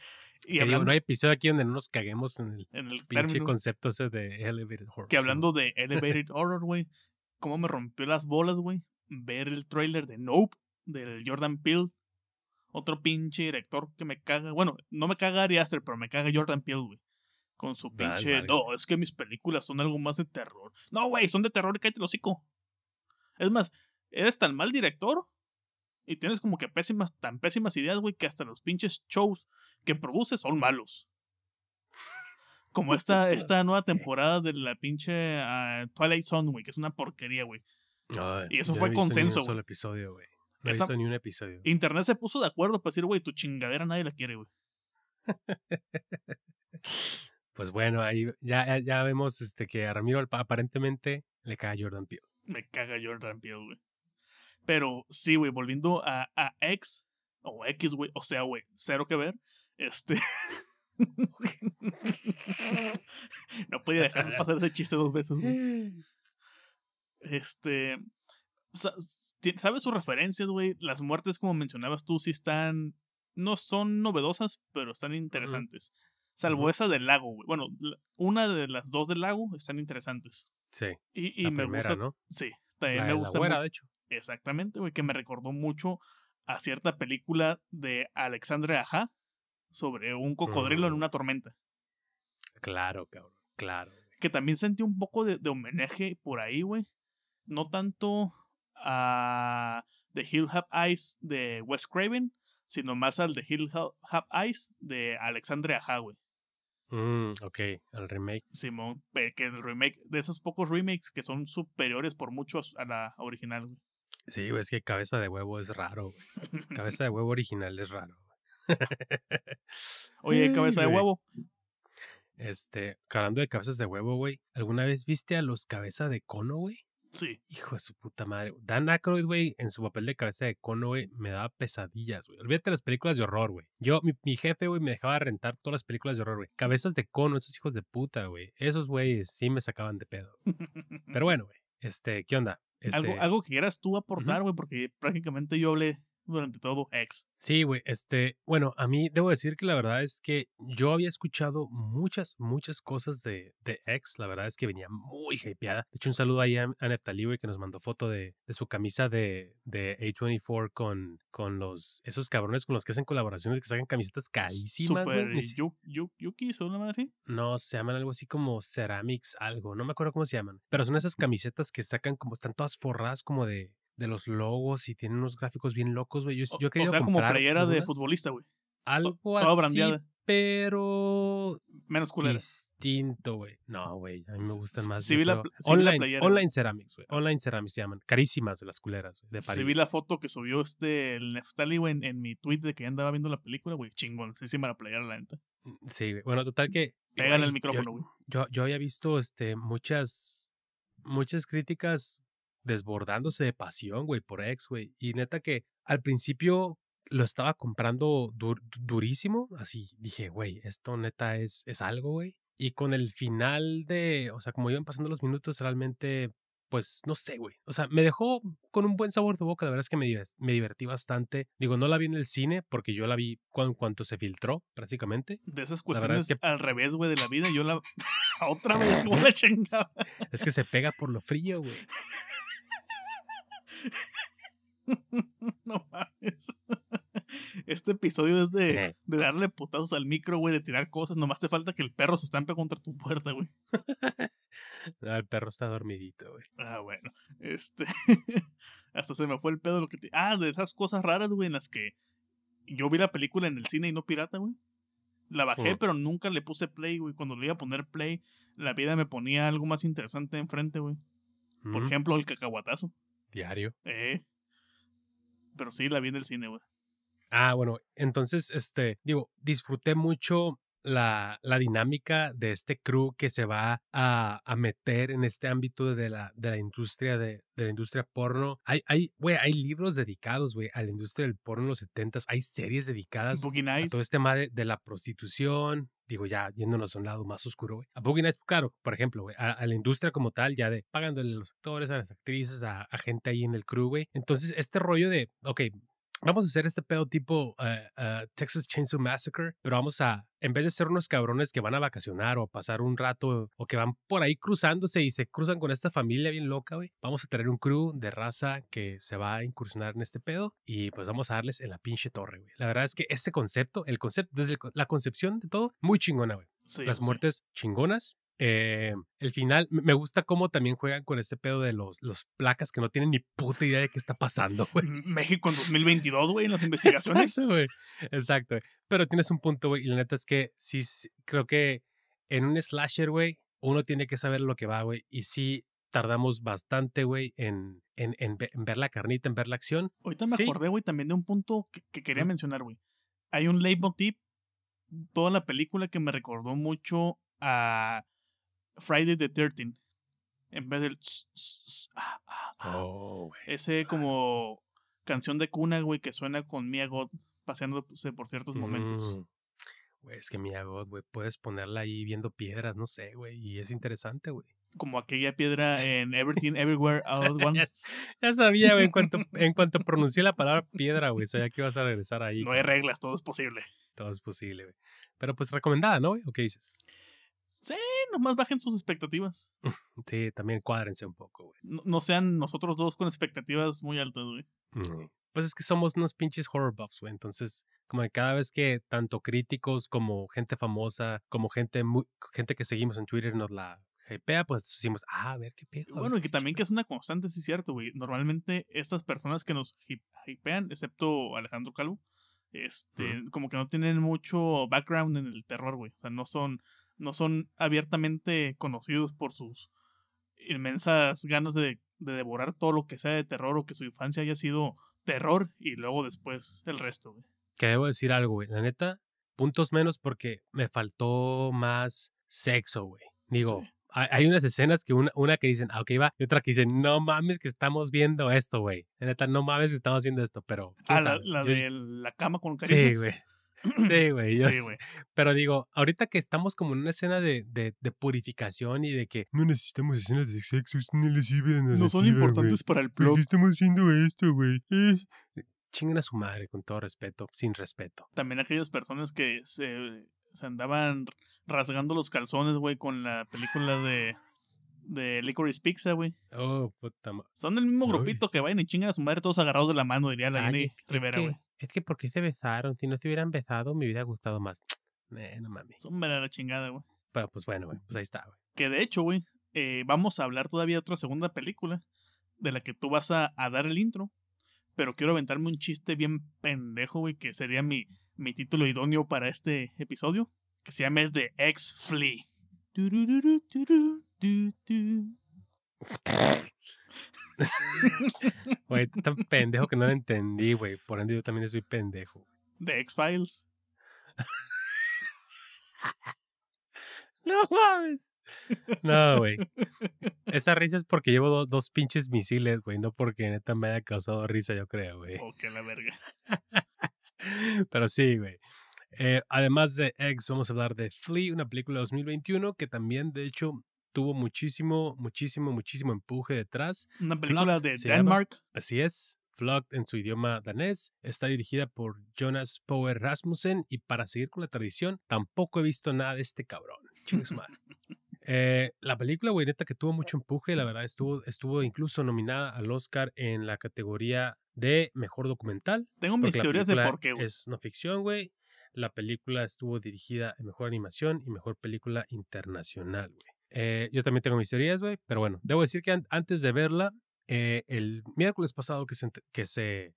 Y Que digo, hablando no hay episodio aquí donde no nos caguemos en el en el pinche término, concepto ese de elevated horror. que sí. hablando de Elevated Horror, güey, cómo me rompió las bolas, güey, ver el trailer de Nope, del Jordan Peele. Otro pinche director que me caga. Bueno, no me caga Ari Aster, pero me caga Jordan Peele, güey. Con su Vale, pinche. vale. No, es que mis películas son algo más de terror. No, güey, son de terror y cállate el hocico. Es más, eres tan mal director y tienes como que pésimas, tan pésimas ideas, güey, que hasta los pinches shows que produces son malos. Como esta, *laughs* esta nueva temporada de la pinche ah, Twilight Zone, güey, que es una porquería, güey. Y eso fue no consenso, Ni un solo episodio, güey. No Esa- visto ni un episodio. Internet se puso de acuerdo para decir, güey, tu chingadera nadie la quiere, güey. *laughs* Pues bueno, ahí ya, ya, vemos este, que a Ramiro ap- aparentemente le cae a Jordan Peele. Me caga Jordan Peele, güey. Pero sí, güey, volviendo a, a X, o X, güey, o sea, güey, cero que ver. Este. *laughs* no podía dejar de *laughs* pasar ese chiste dos veces, güey. *laughs* Este. ¿Sabes sus referencias, güey? Las muertes, como mencionabas tú, sí están. No son novedosas, pero están interesantes. Salvo esa del lago, güey. Bueno, la- una de las dos del lago están interesantes. Sí, Y, y la me primera, gusta. ¿no? Sí, también La, me la gusta. güera, mu- de hecho. Exactamente, güey, que me recordó mucho a cierta película de Alexandre Aja sobre un cocodrilo en una tormenta. Claro, cabrón. Claro. Que también sentí un poco de, de homenaje por ahí, güey. No tanto a The Hill Have Eyes de Wes Craven, sino más al The Hill Ha- Have Eyes de Alexandre Aja, güey. Mm, ok, el remake. Simón, que el remake, de esos pocos remakes que son superiores por mucho a la original, güey. Sí, güey, es que cabeza de huevo es raro, güey. Cabeza de *laughs* huevo original es raro. güey. *laughs* Oye, cabeza de huevo. Este, hablando de cabezas de huevo, güey. ¿Alguna vez viste a los cabeza de cono, güey? Sí. Hijo de su puta madre. Dan Aykroyd, güey, en su papel de cabeza de cono, güey, me daba pesadillas, güey. Olvídate de las películas de horror, güey. Yo, mi, mi jefe, güey, me dejaba rentar todas las películas de horror, güey. Cabezas de cono, esos hijos de puta, güey. Esos güeyes sí me sacaban de pedo. *laughs* Pero bueno, güey. Este, ¿qué onda? Este, Algo, algo que quieras tú aportar, güey, porque prácticamente yo hablé durante todo ex. Sí, güey, este, bueno, a mí debo decir que la verdad es que yo había escuchado muchas, muchas cosas de, de X, la verdad es que venía muy hypeada. De hecho, un saludo ahí a, a Neftali, güey, que nos mandó foto de, de su camisa de, de A24 con, con los, esos cabrones con los que hacen colaboraciones que sacan camisetas carísimas, güey. Super Yu- Yu- Yuki, ¿son una madre? No, se llaman algo así como Ceramics, algo, no me acuerdo cómo se llaman. Pero son esas camisetas que sacan como, están todas forradas como de, de los logos y tienen unos gráficos bien locos, güey. Yo, O, yo o quería sea, como playera de futbolista, güey. Algo Toda así, brandeada. pero Menos culera. distinto, güey. No, güey, a mí me gustan más. sí vi la online, playera, online ceramics, güey. Online ceramics se llaman. Carísimas las culeras güey, de París. Sí vi la foto que subió este el Neftali, güey, en, en mi tweet de que ya andaba viendo la película, güey. Chingón. Sí, sí me la playera, la neta. Sí, güey. Bueno, total que. Pégale el micrófono, yo- güey. Yo, yo había visto este, muchas, muchas críticas desbordándose de pasión, güey, por ex, güey. Y neta que al principio lo estaba comprando dur- durísimo. Así dije, güey, esto neta es, es algo, güey. Y con el final de, o sea, como iban pasando los minutos, realmente, pues, no sé, güey. O sea, me dejó con un buen sabor de boca. La verdad es que me, divertí bastante. Digo, no la vi en el cine porque yo la vi cuando, cuanto se filtró, prácticamente. De esas verdad es cuestiones que- al revés, güey, de la vida, yo la. *laughs* Otra vez, *laughs* como la chingada. Es que se pega por lo frío, güey. *laughs* *laughs* no mames. *laughs* Este episodio es de, de darle putazos al micro, güey, de tirar cosas. Nomás te falta que el perro se estampe contra tu puerta, güey. *laughs* Ah, el perro está dormidito, güey. Ah, bueno. Este. Hasta se me fue el pedo lo que te. Ah, de esas cosas raras, güey, en las que yo vi la película en el cine y no pirata, güey. La bajé, pero nunca le puse play, güey. Cuando le iba a poner play, la vida me ponía algo más interesante enfrente, güey. Por ejemplo, el cacahuatazo. Diario. Eh. Pero sí, la vi en el cine, güey. Ah, bueno, entonces, este, digo, disfruté mucho la, la dinámica de este crew que se va a, a meter en este ámbito de la, de la industria de, de la industria porno. Hay, hay, güey, hay libros dedicados, güey, a la industria del porno en los 70 Hay series dedicadas Boogie a todo este tema de, de la prostitución, digo, ya yéndonos a un lado más oscuro, güey. A Boogie Nights, claro, por ejemplo, güey, a, a la industria como tal, ya de pagándole a los actores, a las actrices, a, a gente ahí en el crew, güey. Entonces, este rollo de, ok, vamos a hacer este pedo tipo eh, Texas Chainsaw Massacre, pero vamos a, en vez de ser unos cabrones que van a vacacionar o a pasar un rato o que van por ahí cruzándose y se cruzan con esta familia bien loca, güey, vamos a tener un crew de raza que se va a incursionar en este pedo y pues vamos a darles en la pinche torre, güey. La verdad es que este concepto, el concepto, desde el la concepción de todo, muy chingona, güey. Sí, Las sí. muertes chingonas. Eh, el final, me gusta cómo también juegan con este pedo de los, los placas que no tienen ni puta idea de qué está pasando, güey. México en 2022, güey, en las *laughs* investigaciones. Exacto, güey. Exacto. Pero tienes un punto, güey. Y la neta es que sí, creo que en un slasher, güey, uno tiene que saber lo que va, güey. Y sí tardamos bastante, güey, en, en, en ve- en ver la carnita, en ver la acción. Ahorita me Sí. acordé, güey, también de un punto que, que quería mencionar, güey. Hay un leitmotiv, toda la película que me recordó mucho a Friday the 13 En vez del... tss, tss, ah, ah, ah. Oh, güey. Ese como canción de cuna, güey, que suena con Mia God paseándose por ciertos momentos. Mm. Güey, es que Mia God, güey, puedes ponerla ahí viendo piedras, no sé, güey. Y es interesante, güey. Como aquella piedra en Everything *laughs* Everywhere All at Once. Ya sabía, güey, en cuanto, en cuanto pronuncié la palabra piedra, güey, sabía que ibas a regresar ahí. No hay reglas, todo es posible. Todo es posible, güey. Pero pues recomendada, ¿no, güey? ¿O qué dices? Sí, nomás bajen sus expectativas. *laughs* Sí, también cuádrense un poco, güey. No, no sean nosotros dos con expectativas muy altas, güey. Mm. Pues es que somos unos pinches horror buffs, güey. Entonces, como que cada vez que tanto críticos como gente famosa, como gente muy, gente que seguimos en Twitter nos la hypea, pues decimos, ah, a ver qué pedo. ver Bueno, y que también que es una constante, sí es cierto, güey. Normalmente estas personas que nos hypean, excepto Alejandro Calvo, este, como que no tienen mucho background en el terror, güey. O sea, no son, no son abiertamente conocidos por sus inmensas ganas de, de devorar todo lo que sea de terror o que su infancia haya sido terror y luego después el resto, güey. Que debo decir algo, güey. La neta, puntos menos porque me faltó más sexo, güey. Digo, Sí. hay, unas escenas que una, una que dicen, ah, ok, va, y otra que dicen, no mames que estamos viendo esto, güey. La neta, no mames que estamos viendo esto, pero. ¿quién Ah, la, la Yo- de la cama con cariños. Sí, güey. Sí, güey. *clears throat* Sí, güey. Pero digo, ahorita que estamos como en una escena de, de, de purificación y de que no necesitamos escenas de sexo, no les sirve de No son importantes para el güey. ¿Por plot. qué estamos viendo esto, güey? Eh, Chinguen a su madre, con todo respeto, sin respeto. también aquellas personas que se, se andaban rasgando los calzones, güey, con la película de, de Licorice Pizza, güey. Oh, puta madre. Son del mismo Ay. grupito que vayan y chingan a su madre todos agarrados de la mano, diría la Jenny Rivera, güey. Es que, ¿por qué se besaron? Si no se hubieran besado, me hubiera gustado más. *tsk* Eh, no mames. Son de la chingada, güey. Pero pues bueno, güey, pues ahí está, güey. Que de hecho, güey, eh, vamos a hablar todavía de otra segunda película de la que tú vas a, a dar el intro. Pero quiero aventarme un chiste bien pendejo, güey, que sería mi mi título idóneo para este episodio, que se llama The X Flea. *laughs* *laughs* Güey, tan pendejo que no lo entendí, güey. Por ende, yo también soy pendejo. The X-Files. *laughs* no mames. No, güey. Esa risa es porque llevo dos pinches misiles, güey. No porque neta me haya causado risa, yo creo, güey. Oh, que la verga. *laughs* Pero sí, güey. Eh, además de X, vamos a hablar de Flea, una película de 2021 que también, de hecho, tuvo muchísimo, muchísimo, muchísimo empuje detrás. Una película de Denmark. Así es. Flocked en su idioma danés. Está dirigida por Jonas Power Rasmussen. Y para seguir con la tradición, tampoco he visto nada de este cabrón. eh, la película, güey, neta, que tuvo mucho empuje. La verdad, estuvo, estuvo incluso nominada al Oscar en la categoría de mejor documental. Tengo mis teorías de por qué, güey. Es no ficción, güey. La película estuvo dirigida en mejor animación y mejor película internacional, güey. Eh, yo también tengo mis teorías, güey. Pero bueno, debo decir que antes de verla, eh, el miércoles pasado que se, que se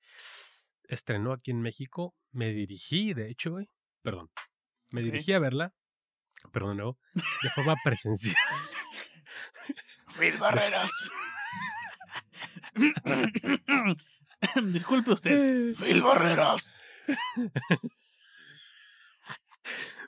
estrenó aquí en México, me dirigí, de hecho, güey. Perdón. Me dirigí a verla, pero de nuevo, de forma presencial. *laughs* Phil Barreras. *laughs* *laughs* Disculpe usted. Phil Barreras.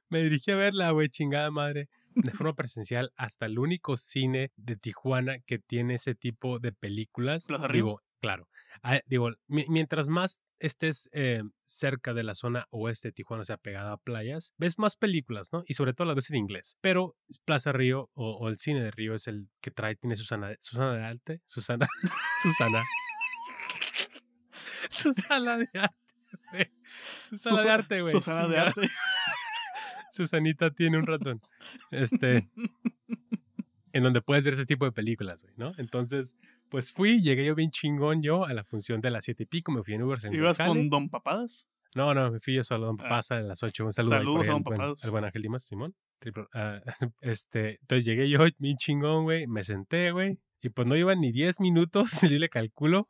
Me dirigí a verla, güey, chingada madre, de forma presencial hasta el único cine de Tijuana que tiene ese tipo de películas. Digo, claro. Ah, digo, mientras más estés eh, cerca de la zona oeste de Tijuana, o sea, pegada a playas, ves más películas, ¿no? Y sobre todo las ves en inglés. Pero Plaza Río o, el cine de Río es el que trae, tiene Susana, Susana de Arte, Susana, *laughs* Susana. Susana de Arte. Susana de Arte, güey. Susana de Arte. Susanita tiene un ratón. Este. en donde puedes ver ese tipo de películas, güey, ¿no? Entonces, pues fui, llegué yo bien chingón yo a la función de las siete y pico, me fui en Uber ¿Ibas con Don Papadas? No, no, me fui yo solo a Don ah. Papadas a las ocho. Un saludo Saludos a Don Papadas. Al buen Ángel Dimas, Simón. Ah, *laughs* este, entonces llegué yo bien chingón, güey, me senté, güey, y pues no iban ni diez minutos, *laughs* y le calculo,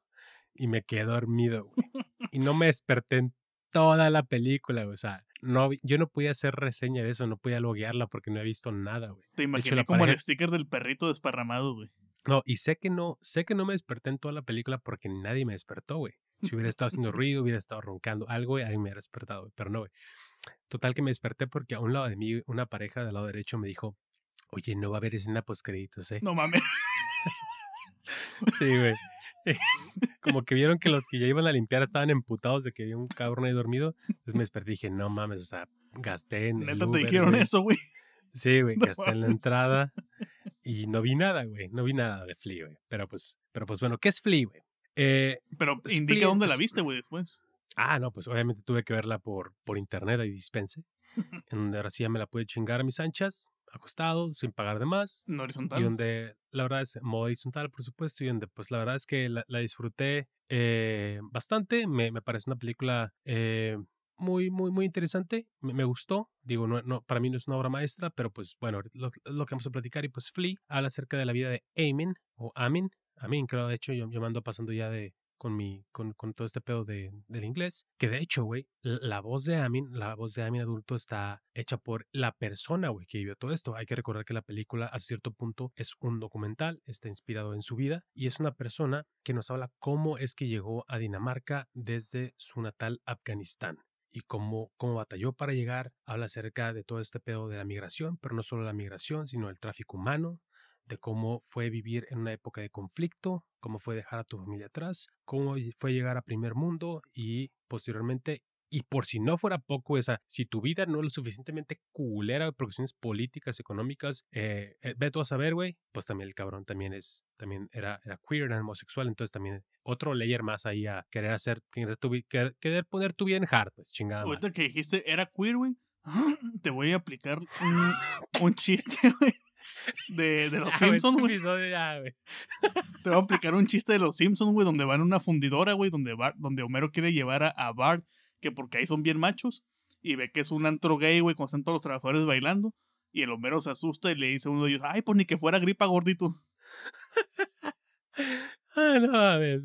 y me quedé dormido, güey. Y no me desperté en toda la película, güey. O sea, no, yo no podía hacer reseña de eso, no podía loguearla porque no he visto nada, güey. Te imaginé como el sticker del perrito desparramado, güey. No, y sé que no, sé que no me desperté en toda la película porque nadie me despertó, güey. Si hubiera estado haciendo *laughs* ruido, hubiera estado roncando algo, y alguien me hubiera despertado, güey. Pero no, güey. Total que me desperté porque a un lado de mí, una pareja del lado derecho me dijo, oye, no va a haber escena post créditos, ¿eh? No mames. *laughs* sí, güey. *laughs* Como que vieron que los que ya iban a limpiar estaban emputados de que había un cabrón ahí dormido. Entonces me desperté y dije, no mames, o sea, gasté en. Neta te dijeron eso, güey. Sí, güey, *laughs* gasté en la entrada y no vi nada, güey. No vi nada de Flea, güey. Pero pues, pero pues bueno, ¿qué es Flea, güey? Eh, pero indica dónde la viste, güey, después. Ah, no, pues obviamente tuve que verla por, por internet ahí dispense. *laughs* en donde ahora sí ya me la pude chingar a mis anchas acostado, sin pagar de más. No horizontal. Y donde la verdad es modo horizontal, por supuesto, y donde pues la verdad es que la, disfruté eh, bastante. Me, me, parece una película eh, muy, muy, muy interesante. Me, gustó. Digo, no, no, para mí no es una obra maestra, pero pues bueno, lo, lo, que vamos a platicar. Y pues Flea habla acerca de la vida de Amin, o Amin. Amin, creo, de hecho, yo, yo me ando pasando ya de, con mi, con, con todo este pedo de, del inglés. Que de hecho, güey, la voz de Amin, la voz de Amin adulto está hecha por la persona, güey, que vivió todo esto. Hay que recordar que la película a cierto punto es un documental, está inspirado en su vida y es una persona que nos habla cómo es que llegó a Dinamarca desde su natal Afganistán y cómo, cómo batalló para llegar. Habla acerca de todo este pedo de la migración, pero no solo la migración, sino el tráfico humano, de cómo fue vivir en una época de conflicto, cómo fue dejar a tu familia atrás, cómo fue llegar a primer mundo y posteriormente y por si no fuera poco, esa, si tu vida no es lo suficientemente culera por cuestiones políticas, económicas, eh, eh, ve tú a saber, güey, pues también el cabrón también es, también era, era queer, era homosexual, entonces también otro layer más ahí a querer hacer, querer, querer, poner tu vida en hard, pues chingada. Ahorita que dijiste era queer, güey, *laughs* te voy a aplicar un, un chiste, *laughs* güey de, de los Simpsons, güey. Te voy a aplicar un chiste de los Simpsons, güey, donde van a una fundidora, güey, donde, donde Homero quiere llevar a, Bart, que porque ahí son bien machos, y ve que es un antro gay, güey, cuando están todos los trabajadores bailando, y el Homero se asusta y le dice a uno de ellos, ay, pues ni que fuera gripa, gordito. Ay, *laughs* no mames,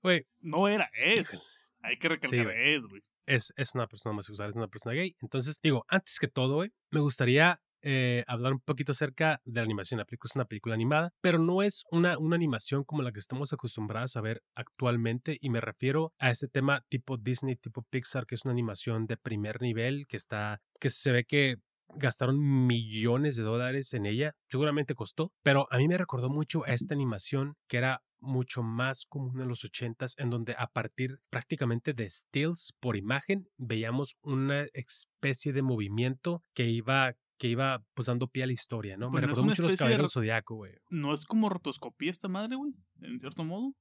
güey. No era, es. Hay que recalcar, es, güey. es, es una persona homosexual, es una persona gay. Entonces, digo, antes que todo, güey, me gustaría eh, hablar un poquito acerca de la animación. La película es una película animada, pero no es una, una animación como la que estamos acostumbrados a ver actualmente. Y me refiero a ese tema tipo Disney, tipo Pixar, que es una animación de primer nivel, que está, que se ve que gastaron millones de dólares en ella, seguramente costó, pero a mí me recordó mucho a esta animación que era mucho más común en los ochentas, en donde a partir prácticamente de stills por imagen veíamos una especie de movimiento que iba que iba pues dando pie a la historia, ¿no? Pues me no es recordó mucho los especie de caballeros zodiaco, güey. ¿No es como rotoscopía esta madre, güey? En cierto modo.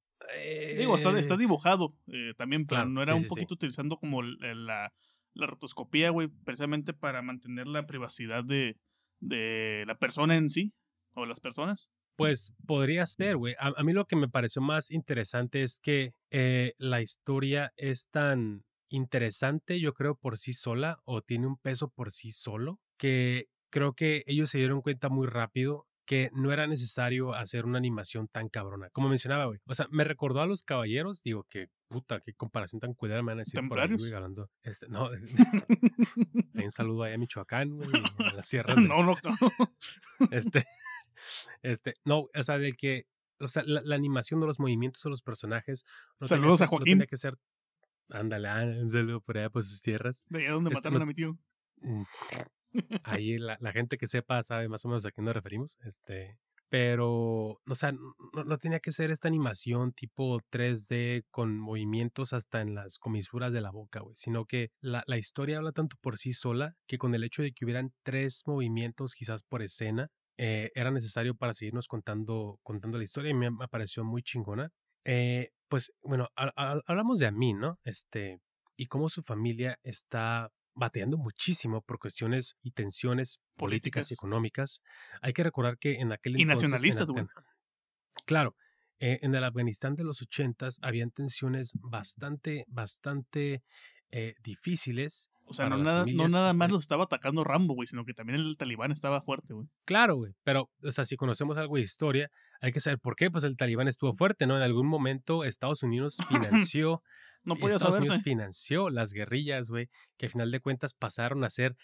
Digo, está, está Eh, dibujado eh, también, pero claro, no era sí, un sí, sí. poquito utilizando como la, la rotoscopía, güey, precisamente para mantener la privacidad de, de la persona en sí, o las personas. Pues podría ser, güey. A, a mí lo que me pareció más interesante es que eh, la historia es tan interesante, yo creo, por sí sola, o tiene un peso por sí solo, que creo que ellos se dieron cuenta muy rápido que no era necesario hacer una animación tan cabrona. Como mencionaba, güey. O sea, me recordó a los caballeros, digo que puta, qué comparación tan cuidada me van a decir por ahí, güey, hablando. Este, no, *laughs* *laughs* hay un saludo ahí a Michoacán, güey, a las *laughs* tierras de- no, no, no. este, este, no, o sea, del que, o sea, la, la animación de los movimientos de los personajes. No tenía Saludos a ser- no Joaquín. tenía que ser. Ándale, ah, un saludo por allá por sus tierras. De allá donde Este, mataron a mi tío. Mm, *laughs* Ahí la, la gente que sepa sabe más o menos a qué nos referimos. Este, pero, o sea, no, no tenía que ser esta animación tipo 3D con movimientos hasta en las comisuras de la boca, güey, sino que la, la historia habla tanto por sí sola que con el hecho de que hubieran tres movimientos quizás por escena, eh, era necesario para seguirnos contando, contando la historia y me, me pareció muy chingona. Eh, pues, bueno, ha- ha- hablamos de Amin, ¿no? Este, y cómo su familia está bateando muchísimo por cuestiones y tensiones políticas y económicas. Hay que recordar que en aquel Y entonces... en nacionalistas. Afgan- Claro, eh, en el Afganistán de los ochentas habían tensiones bastante, bastante eh, difíciles. O sea, no nada, no nada más los estaba atacando Rambo, güey, sino que también el talibán estaba fuerte, güey. Claro, güey, pero, o sea, si conocemos algo de historia, hay que saber por qué, pues el talibán estuvo fuerte, ¿no? En algún momento Estados Unidos *laughs* financió No podía Estados saberse. Unidos financió las guerrillas, güey, que al final de cuentas pasaron a ser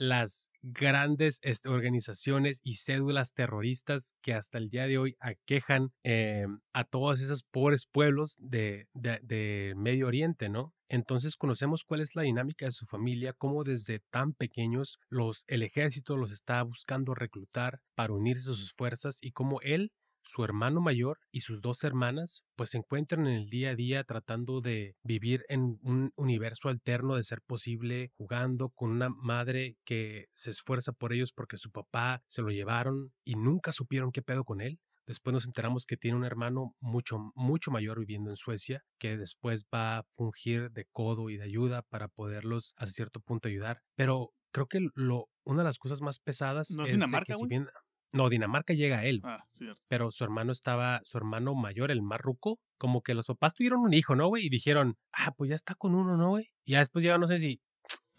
las grandes este, organizaciones y cédulas terroristas que hasta el día de hoy aquejan eh, a todos esos pobres pueblos de, de- de Medio Oriente, ¿no? Entonces conocemos cuál es la dinámica de su familia, cómo desde tan pequeños los, el ejército los está buscando reclutar para unirse a sus fuerzas y cómo él su hermano mayor y sus dos hermanas pues se encuentran en el día a día tratando de vivir en un universo alterno de ser posible, jugando con una madre que se esfuerza por ellos porque su papá se lo llevaron y nunca supieron qué pedo con él. Después nos enteramos que tiene un hermano mucho, mucho mayor viviendo en Suecia, que después va a fungir de codo y de ayuda para poderlos a cierto punto ayudar. Pero creo que lo, una de las cosas más pesadas ¿No es Dinamarca, que si bien... No, Dinamarca llega a él, Ah, cierto. pero su hermano estaba, su hermano mayor, el más ruco, como que los papás tuvieron un hijo, ¿no, güey? Y dijeron, ah, pues ya está con uno, ¿no, güey? Y ya después llega, no sé si,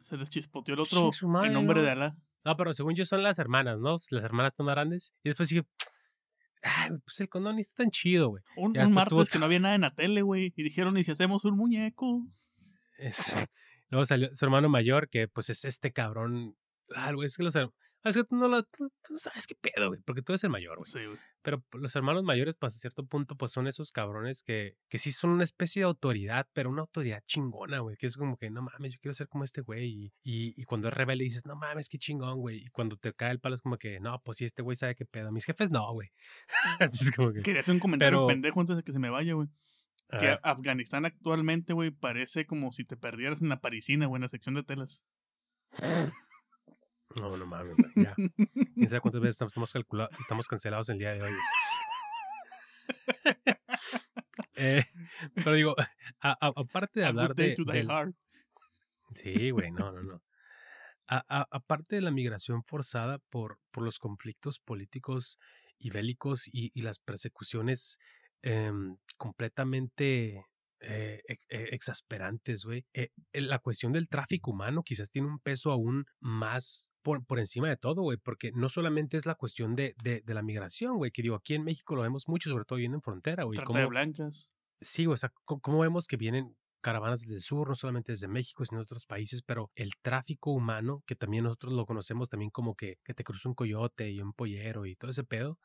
Se les chispoteó el otro madre, en nombre ¿no? de Alá. no, pero según yo son las hermanas, ¿no? Pues Las hermanas más grandes. Y después dije, ay, pues el condón ni está tan chido, güey. Un, tuvo martes que no había nada en la tele, güey. Y dijeron, ¿y si hacemos un muñeco? Es- *laughs* Luego salió su hermano mayor, que pues es este cabrón. Ah, güey, es que los her- es que tú no, lo, tú, sabes qué pedo, güey, porque tú eres el mayor, güey. Sí, güey. Pero los hermanos mayores, pues a cierto punto, pues son esos cabrones que, que sí son una especie de autoridad, pero una autoridad chingona, güey. Que es como que, no mames, yo quiero ser como este güey. Y, y, y cuando es rebelde dices, no mames, qué chingón, güey. Y cuando te cae el palo es como que, no, pues sí, este güey sabe qué pedo. Mis jefes no, güey. *laughs* Así es como que. Quería hacer un comentario Pero- pendejo antes de que se me vaya, güey. Que Afganistán actualmente, güey, parece como si te perdieras en la parisina, güey, en la sección de telas. *laughs* no, no mames, ya. Quién sabe cuántas veces estamos, calcula- estamos cancelados el día de hoy. *laughs* Eh, pero digo, aparte de hablar de, del-. Sí, güey, no, no, no. A- a- aparte de la migración forzada por, por los conflictos políticos y bélicos y, y las persecuciones em, completamente eh, ex- eh, exasperantes, güey, eh, la cuestión del tráfico humano quizás tiene un peso aún más por, por encima de todo, güey, porque no solamente es la cuestión de, de, de la migración, güey, que digo, aquí en México lo vemos mucho, sobre todo viviendo en frontera, güey, Trata cómo- de blancas. Sí, o sea, ¿cómo vemos que vienen caravanas del sur, no solamente desde México, sino de otros países, pero el tráfico humano, que también nosotros lo conocemos también como que, que te cruza un coyote y un pollero y todo ese pedo.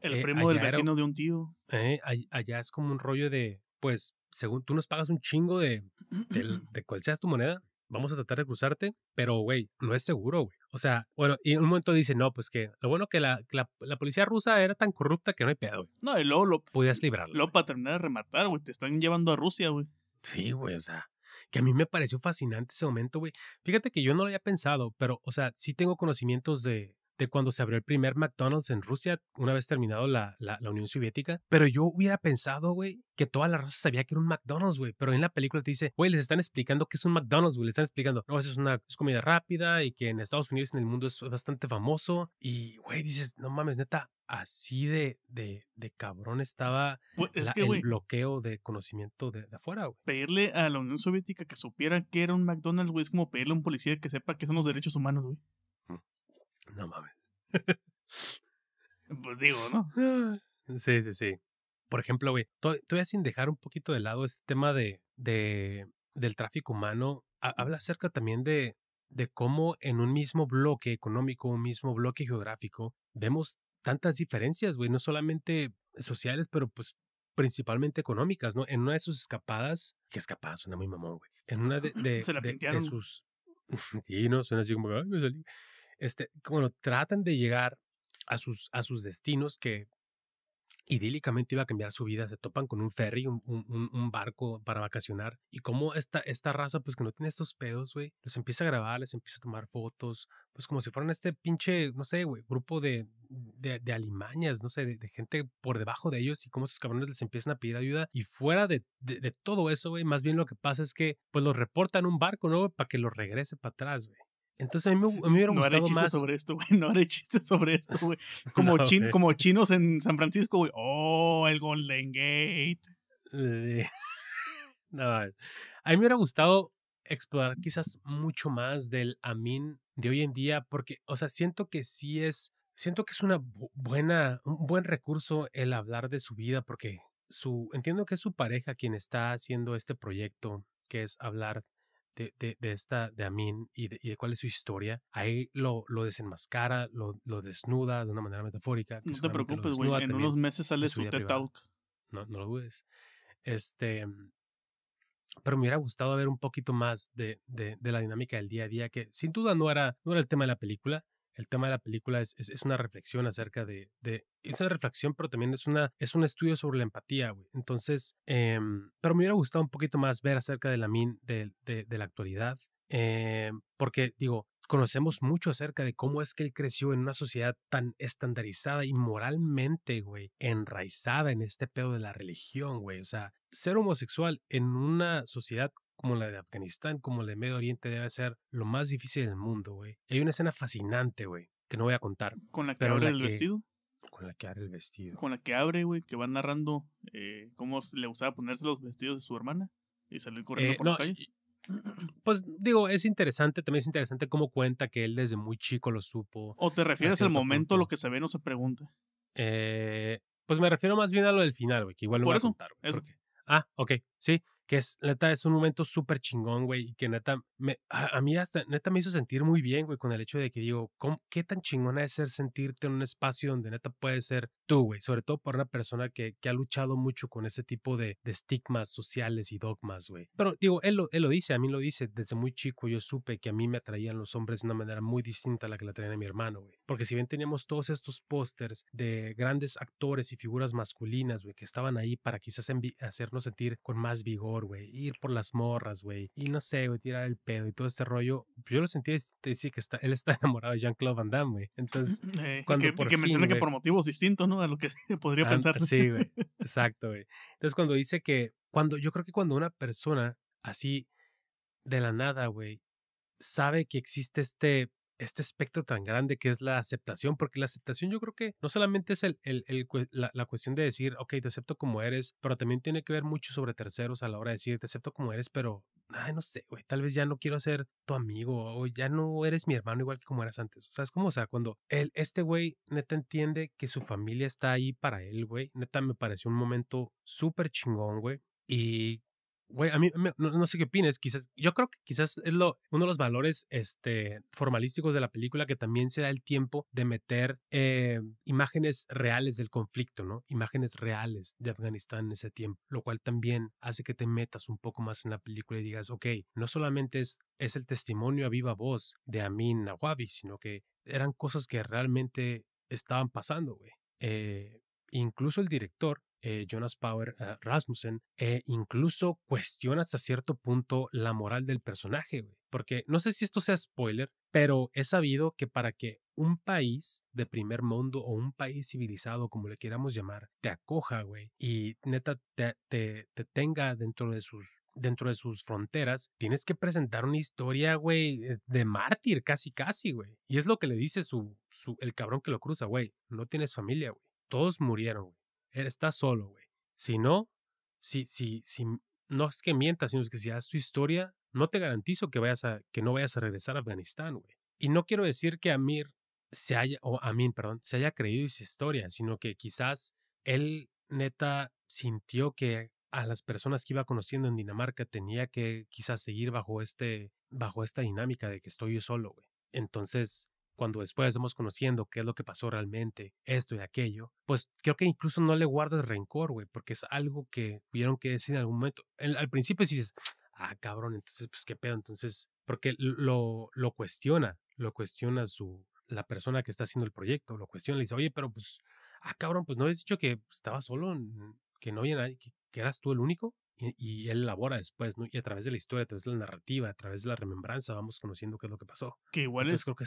El eh, primo del era- vecino de un tío. eh, all- allá es como un rollo de, pues, según tú nos pagas un chingo de, del- de cual seas tu moneda, vamos a tratar de cruzarte, pero, güey, no es seguro, güey. O sea, bueno, y en un momento dice, no, pues que lo bueno que la, que la, la policía rusa era tan corrupta que no hay pedo, güey. No, y luego, lo, Podías librarlo. luego para terminar de rematar, güey, te están llevando a Rusia, güey. Sí, güey, o sea, que a mí me pareció fascinante ese momento, güey. Fíjate que yo no lo había pensado, pero, o sea, sí tengo conocimientos de, de cuando se abrió el primer McDonald's en Rusia, una vez terminado la, la, la Unión Soviética. Pero yo hubiera pensado, güey, que toda la raza sabía que era un McDonald's, güey. Pero en la película te dice, güey, les están explicando que es un McDonald's, güey. Les están explicando, no, eso es una es comida rápida y que en Estados Unidos y en el mundo es bastante famoso. Y, güey, dices, no mames, neta, así de, de, de cabrón estaba Pues, es la- que, el bloqueo de conocimiento de, de afuera, güey. pedirle a la Unión Soviética que supiera que era un McDonald's, güey, es como pedirle a un policía que sepa que son los derechos humanos, güey. No mames. Pues digo, ¿no? Sí, sí, sí. Por ejemplo, güey, to- todavía sin dejar un poquito de lado este tema de, de del tráfico humano, ha- habla acerca también de, de cómo en un mismo bloque económico, un mismo bloque geográfico, vemos tantas diferencias, güey, no solamente sociales, pero pues principalmente económicas, ¿no? En una de sus escapadas, que escapada suena muy mamón, güey, en una de, *laughs* de, Se la de- sus... *laughs* sí, no, suena así como, ay, me salí. Este, bueno, tratan de llegar a sus, destinos que idílicamente iba a cambiar su vida, se topan con un ferry, un, barco para vacacionar, y como esta, raza, pues que no tiene estos pedos, güey, los empieza a grabar, les empieza a tomar fotos, pues como si fueran este pinche, no sé, güey, grupo de, alimañas, no sé, de, gente por debajo de ellos, y cómo esos cabrones les empiezan a pedir ayuda, y fuera de todo eso, güey, más bien lo que pasa es que, pues los reportan un barco, ¿no? Para que los regrese para atrás, güey. Entonces a mí me, a mí me hubiera No haré gustado chistes más. sobre esto, güey. No haré chistes sobre esto, güey. *laughs* Como, No, chin- como chinos en San Francisco, güey. Oh, el Golden Gate. Eh, *laughs* no, a mí me hubiera gustado explorar quizás mucho más del Amin de hoy en día, porque, o sea, siento que sí es, siento que es una bu- buena, un buen recurso el hablar de su vida, porque su, entiendo que es su pareja quien está haciendo este proyecto, que es hablar de, de, de esta, de Amin y de, y de cuál es su historia. Ahí lo, lo desenmascara, lo, lo desnuda de una manera metafórica. No te preocupes, güey. En unos meses sale su TED. Talk. no, no lo dudes. Este, pero me hubiera gustado ver un poquito más de, de, de la dinámica del día a día, que sin duda no era, no era el tema de la película. El tema de la película es, es, una reflexión acerca de, de, es una reflexión, pero también es, una, es un estudio sobre la empatía, güey. Entonces, em, pero me hubiera gustado un poquito más ver acerca de la min de, de, la actualidad, em, porque digo, conocemos mucho acerca de cómo es que él creció en una sociedad tan estandarizada y moralmente, güey, enraizada en este pedo de la religión, güey. O sea, ser homosexual en una sociedad como la de Afganistán, como la de Medio Oriente, debe ser lo más difícil del mundo, güey. Hay una escena fascinante, güey, que no voy a contar, Con la que abre la el que- vestido. con la que abre el vestido. Con la que abre, güey. Que va narrando eh, cómo le gustaba ponerse los vestidos de su hermana. Y salir corriendo Eh, por no, las calles. Pues digo, es interesante, también es interesante cómo cuenta que él desde muy chico lo supo. ¿O te refieres al momento punto. lo que se ve no se pregunta? Eh, pues me refiero más bien a lo del final, güey, que igual no Por voy eso, a contar, eso. porque- Ah, ok, sí, que es, neta, es un momento súper chingón, güey, y que neta, me, a, mí hasta, neta me hizo sentir muy bien, güey, con el hecho de que digo, ¿cómo- ¿qué tan chingona es ser sentirte en un espacio donde neta puedes ser tú, güey? Sobre todo por una persona que, que ha luchado mucho con ese tipo de, de estigmas sociales y dogmas, güey. Pero digo, él lo, él lo dice, a mí lo dice, desde muy chico yo supe que a mí me atraían los hombres de una manera muy distinta a la que la traían a mi hermano, güey. Porque si bien teníamos todos estos pósters de grandes actores y figuras masculinas, güey, que estaban ahí para quizás hacernos sentir con más vigor, güey, ir por las morras, güey, y no sé, güey, tirar el pedo y todo este rollo, yo lo sentí decir que está, él está *laughs* enamorado de Jean-Claude Van Damme, güey. Entonces, *laughs* Eh, cuando que, por que menciona que por motivos distintos, ¿no? A lo que *laughs* podría pensar. Sí, güey. Exacto, güey. Entonces, cuando dice que, cuando, yo creo que cuando una persona así de la nada, güey, sabe que existe este, este espectro tan grande que es la aceptación, porque la aceptación yo creo que no solamente es el, la, cuestión de decir, ok, te acepto como eres, pero también tiene que ver mucho sobre terceros a la hora de decir, te acepto como eres, pero, no sé, güey, tal vez ya no quiero ser tu amigo o ya no eres mi hermano igual que como eras antes. O sea, es como, o sea, cuando él, este güey neta entiende que su familia está ahí para él, güey, neta me pareció un momento súper chingón, güey, y güey, a mí no, sé qué opinas, quizás, yo creo que quizás es lo, uno de los valores este, formalísticos de la película que también se da el tiempo de meter eh, imágenes reales del conflicto, ¿no? Imágenes reales de Afganistán en ese tiempo, lo cual también hace que te metas un poco más en la película y digas, ok, no solamente es, es el testimonio a viva voz de Amin Nawabi, sino que eran cosas que realmente estaban pasando, güey. Eh, incluso el director eh, Jonas Power eh, Rasmussen, eh, incluso cuestiona hasta cierto punto la moral del personaje, Porque no sé si esto sea spoiler, pero he sabido que para que un país de primer mundo o un país civilizado, como le queramos llamar, te acoja, güey, y neta te, te, tenga dentro de sus dentro de sus fronteras, tienes que presentar una historia, güey, de mártir, casi, casi, güey. Y es lo que le dice su, su, el cabrón que lo cruza, güey. No tienes familia, güey. Todos murieron, güey estás solo, güey. Si no, si, si, si no es que mientas, sino que si haces tu historia, no te garantizo que, vayas a, que no vayas a regresar a Afganistán, güey. Y no quiero decir que Amir se haya, o Amin, perdón, se haya creído esa historia, sino que quizás él neta sintió que a las personas que iba conociendo en Dinamarca tenía que quizás seguir bajo este, bajo esta dinámica de que estoy yo solo, güey. Entonces, cuando después estamos conociendo qué es lo que pasó realmente, esto y aquello, pues creo que incluso no le guardas rencor, güey, porque es algo que tuvieron que decir en algún momento. al principio dices, ah, cabrón, entonces, pues qué pedo, entonces, porque lo, lo cuestiona, lo cuestiona su, la persona que está haciendo el proyecto, lo cuestiona, le dice, oye, pero pues, ah, cabrón, pues no habías dicho que estaba solo, que no había nadie, que eras tú el único y, él elabora después, ¿no? Y a través de la historia, a través de la narrativa, a través de la remembranza, vamos conociendo qué es lo que pasó. Que igual es, creo que,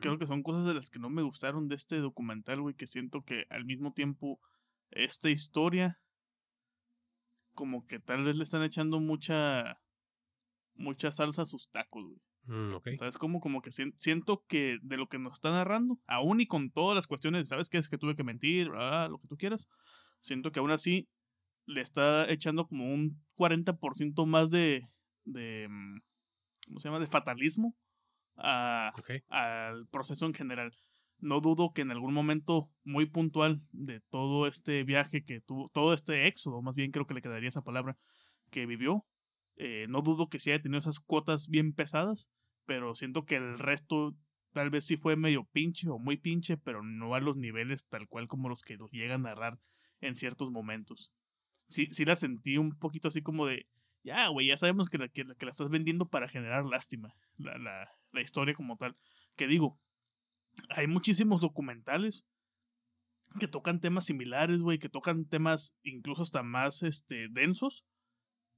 creo que son cosas de las que no me gustaron de este documental, güey, que siento que al mismo tiempo esta historia como que tal vez le están echando mucha mucha salsa a sus tacos, güey. Mm, ¿Sabes cómo? Como que siento que de lo que nos está narrando, aún y con todas las cuestiones, ¿sabes qué es que tuve que mentir? lo que tú quieras. Siento que aún así le está echando como un 40% más de, de, mm, ¿cómo se llama? De fatalismo a, al proceso en general. No dudo que en algún momento muy puntual de todo este viaje que tuvo, todo este éxodo, más bien creo que le quedaría esa palabra, que vivió, eh, no dudo que sí haya tenido esas cuotas bien pesadas, pero siento que el resto tal vez sí fue medio pinche o muy pinche, pero no a los niveles tal cual como los que los llegan a narrar en ciertos momentos sí, sí la sentí un poquito así como de, ya, güey, ya sabemos que la, que, la estás vendiendo para generar lástima, la, la, la historia como tal. Que digo, hay muchísimos documentales que tocan temas similares, güey, que tocan temas incluso hasta más este, densos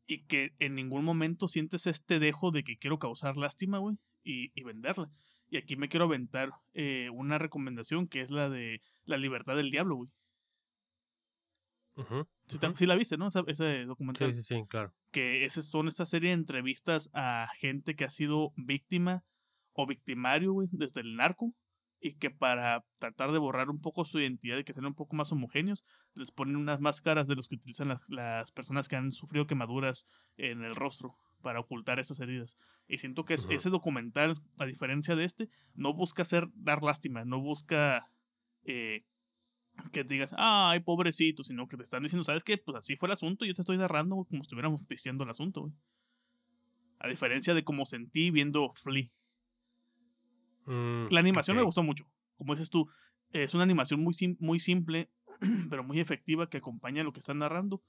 y que en ningún momento sientes este dejo de que quiero causar lástima, güey, y, y, venderla. Y aquí me quiero aventar eh, una recomendación que es la de La libertad del diablo, güey sí, la viste, ¿no? ese documental. Sí, sí, sí, claro. Que ese son esta serie de entrevistas a gente que ha sido víctima o victimario, güey, desde el narco. Y que para tratar de borrar un poco su identidad y que sean un poco más homogéneos, les ponen unas máscaras de los que utilizan las, personas que han sufrido quemaduras en el rostro para ocultar esas heridas. Y siento que ese documental, a diferencia de este, no busca hacer dar lástima, no busca eh, que digas, ay, pobrecito, sino que te están diciendo, ¿sabes qué? Pues así fue el asunto, yo te estoy narrando como si estuviéramos pisteando el asunto, A diferencia de cómo sentí viendo Flea. Mm, la animación me gustó mucho. Como dices tú, es una animación muy, muy simple, *clears throat* pero muy efectiva que acompaña lo que están narrando.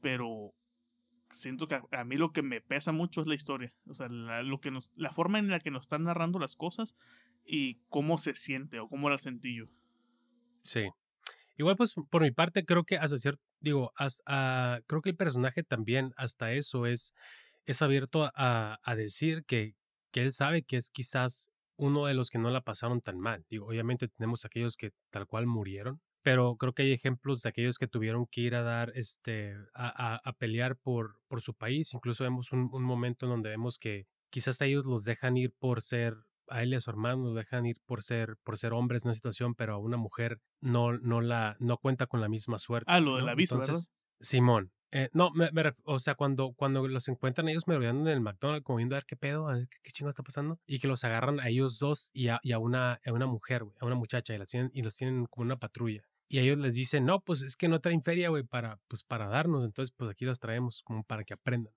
Pero siento que a, mí lo que me pesa mucho es la historia. O sea, la, lo que nos, la forma en la que nos están narrando las cosas y cómo se siente o cómo la sentí yo. Sí. Igual, pues, por mi parte, creo que hasta cierto, digo, creo que el personaje también hasta eso es, es abierto a, a decir que, que él sabe que es quizás uno de los que no la pasaron tan mal. Digo, obviamente tenemos aquellos que tal cual murieron, pero creo que hay ejemplos de aquellos que tuvieron que ir a dar, este, a, a, pelear por, por su país. Incluso vemos un, un momento en donde vemos que quizás ellos los dejan ir por ser a él y a su hermano lo dejan ir por ser, por ser hombres en una situación, pero a una mujer no, no, la, no cuenta con la misma suerte. Ah, lo del aviso, ¿verdad? Simón. Eh, no, me, o sea, cuando, cuando los encuentran ellos me rodeando en el McDonald's como viendo a ver qué pedo, a ver qué, chingo está pasando, y que los agarran a ellos dos y a, y a una, a una mujer, a una muchacha, y, las tienen, y los tienen como una patrulla. Y ellos les dicen, no, pues es que no traen feria, güey, para, pues, para darnos, entonces pues aquí los traemos como para que aprendan.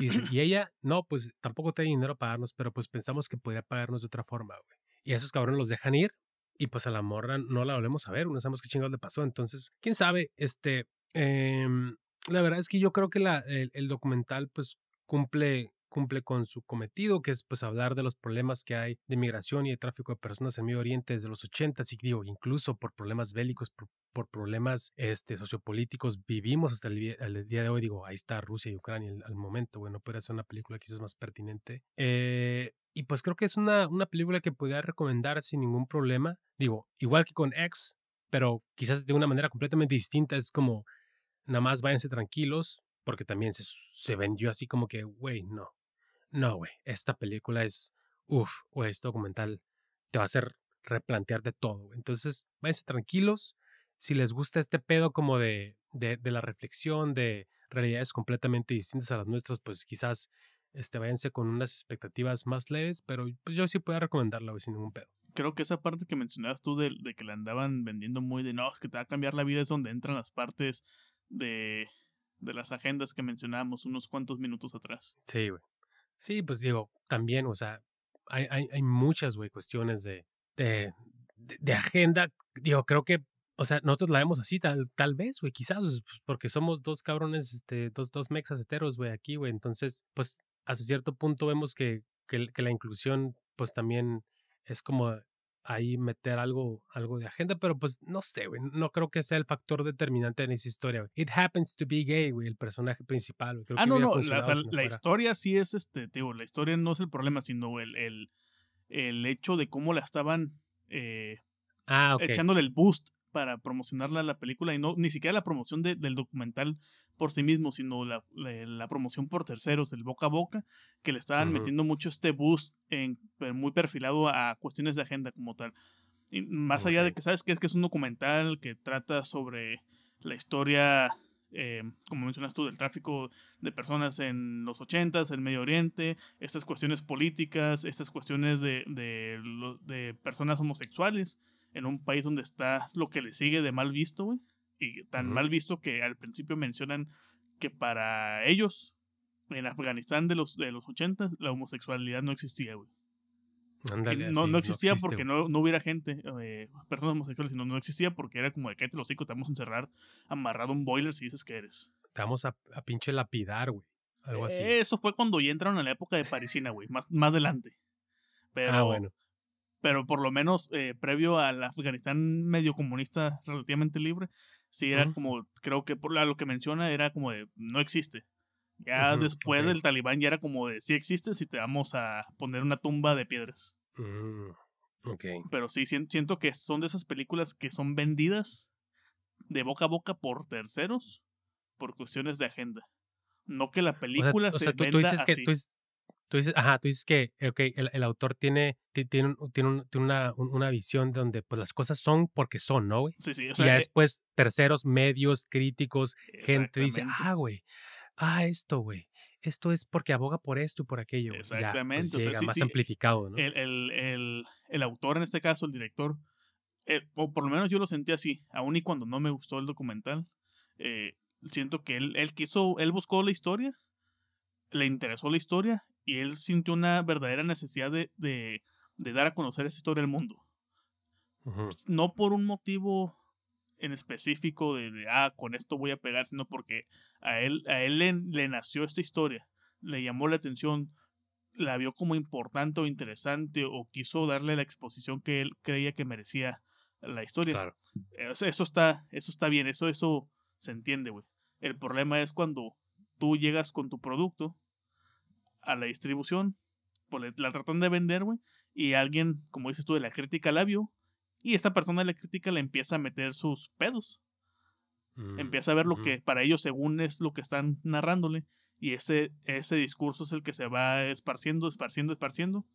Y, y ella, no, pues tampoco tiene dinero para pagarnos, pero pues pensamos que podría pagarnos de otra forma, güey. Y esos cabrones los dejan ir y pues a la morra no la volvemos a ver, no sabemos qué chingados le pasó. Entonces, quién sabe, este, em, la verdad es que yo creo que la, el, documental pues cumple cumple con su cometido, que es pues hablar de los problemas que hay de migración y de tráfico de personas en Medio Oriente desde los 80 y digo, incluso por problemas bélicos, por, problemas este, sociopolíticos, vivimos hasta el, día de hoy, digo, ahí está Rusia y Ucrania al, momento, bueno, puede ser una película quizás más pertinente. Eh, y pues creo que es una, una película que podría recomendar sin ningún problema, digo, igual que con X, pero quizás de una manera completamente distinta, es como, nada más váyanse tranquilos, porque también se, se vendió así como que, güey, no, no, güey, esta película es, uff, güey, este documental te va a hacer replantearte todo. Entonces, váyanse tranquilos. Si les gusta este pedo como de, de, la reflexión, de realidades completamente distintas a las nuestras, pues quizás este, váyanse con unas expectativas más leves, pero pues yo sí puedo recomendarla, güey, sin ningún pedo. Creo que esa parte que mencionabas tú de, de que la andaban vendiendo muy de no, es que te va a cambiar la vida es donde entran las partes de, de las agendas que mencionábamos unos cuantos minutos atrás. Sí, güey. Sí, pues digo, también, o sea, hay, hay, hay muchas, güey, cuestiones de, de, de, agenda. Digo, creo que, o sea, nosotros la vemos así, tal, tal vez, güey, quizás, pues, porque somos dos cabrones, este, dos, dos mexas heteros, güey, aquí, güey. Entonces, pues, hasta cierto punto vemos que, que, que la inclusión, pues, también es como ahí meter algo, algo de agenda, pero pues no sé, güey, no creo que sea el factor determinante en esa historia. It happens to be gay, güey, el personaje principal, ah, no, no, la, historia sí es, este, digo, la historia no es el problema, sino el, el, el hecho de cómo la estaban eh, ah, echándole el boost para promocionarla la película y no ni siquiera la promoción del documental por sí mismo, sino la, la, promoción por terceros, el boca a boca, que le estaban metiendo mucho este boost en, muy perfilado a cuestiones de agenda como tal. Y más allá de que sabes que es que es un documental que trata sobre la historia, eh, como mencionas tú, del tráfico de personas en los ochentas, en Medio Oriente, estas cuestiones políticas, estas cuestiones de, de, de personas homosexuales en un país donde está lo que le sigue de mal visto, güey. Y tan mal visto que al principio mencionan que para ellos, en Afganistán de los, de los 80, la homosexualidad no existía, güey. no, no existía porque no, no, hubiera gente, eh, personas homosexuales, sino no existía porque era como de que te los hocico, te vamos a encerrar amarrado un boiler si dices que eres. Te vamos a, a pinche lapidar, güey. Algo así. Eso fue cuando ya entraron a la época de Parisina, güey, más, más adelante. Pero, ah, bueno pero por lo menos eh, previo al Afganistán medio comunista relativamente libre, sí era como, creo que por lo que menciona era como de, no existe. Ya después del talibán ya era como de, sí existe si te vamos a poner una tumba de piedras. Mm, pero sí, siento que son de esas películas que son vendidas de boca a boca por terceros por cuestiones de agenda. No que la película se venda así. Tú dices, ajá, tú dices que okay, el, el, autor tiene, tiene, tiene, tiene una, una, visión donde pues las cosas son porque son, ¿no, güey? Sí, sí. O sea, y ya después terceros, medios, críticos, gente dice, ah, güey, ah, esto, güey, esto es porque aboga por esto y por aquello. Pues, Exactamente. Ya, llega más amplificado, ¿no? El, el, el, el, autor, en este caso, el director, eh, o por lo menos yo lo sentí así, aun y cuando no me gustó el documental, eh, siento que él, él quiso, él buscó la historia, le interesó la historia y él sintió una verdadera necesidad de, de, de dar a conocer esa historia al mundo. No por un motivo en específico de, ah, con esto voy a pegar, sino porque a él, a él le, nació esta historia, le llamó la atención, la vio como importante o interesante o quiso darle la exposición que él creía que merecía la historia. Claro. Eso, eso, está, eso está bien, eso, eso se entiende, güey. El problema es cuando tú llegas con tu producto a la distribución, pues la tratan de vender, güey, y alguien, como dices tú, de la crítica la vio, y esta persona de la crítica le empieza a meter sus pedos. Mm, empieza a ver lo que para ellos, según es lo que están narrándole, y ese, ese discurso es el que se va esparciendo, esparciendo, esparciendo,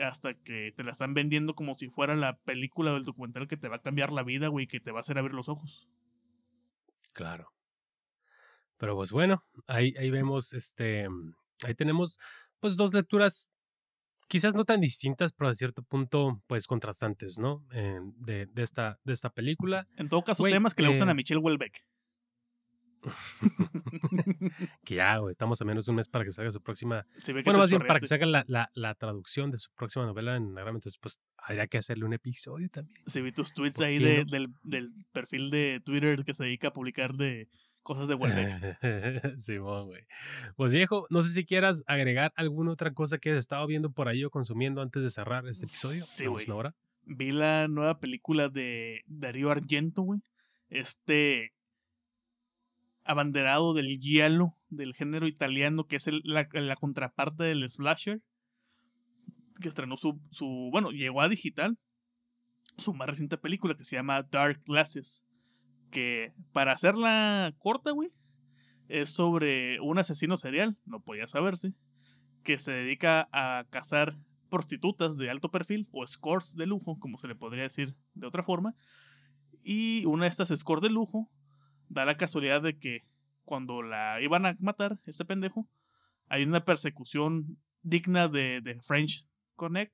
hasta que te la están vendiendo como si fuera la película o el documental que te va a cambiar la vida, güey, que te va a hacer abrir los ojos. Claro. Pero pues bueno, ahí, ahí vemos este Ahí tenemos pues dos lecturas quizás no tan distintas, pero a cierto punto pues contrastantes, ¿no? Eh, de, de, esta, de esta película. En todo caso, temas que le gustan a eh Michelle Welbeck. *laughs* que ya, güey, estamos a menos de un mes para que salga su próxima. bueno, más bien para que salga la, la, la, traducción de su próxima novela en Nagram, entonces pues habría que hacerle un episodio también. Sí, vi tus tweets ahí de, del, del, perfil de Twitter que se dedica a publicar de cosas de Welbeck. *laughs* sí, güey. Pues viejo, no sé si quieras agregar alguna otra cosa que has estado viendo por ahí o consumiendo antes de cerrar este episodio. Sí, güey. Vi la nueva película de Darío Argento, güey. Este abanderado del giallo, del género italiano, que es la, contraparte del slasher, que estrenó su, su, bueno, llegó a digital, su más reciente película que se llama Dark Glasses, que para hacerla corta, güey, es sobre un asesino serial, no podía saberse, que se dedica a cazar prostitutas de alto perfil o scores de lujo, como se le podría decir de otra forma, y una de estas scores de lujo da la casualidad de que cuando la iban a matar, este pendejo, hay una persecución digna de, de French Connect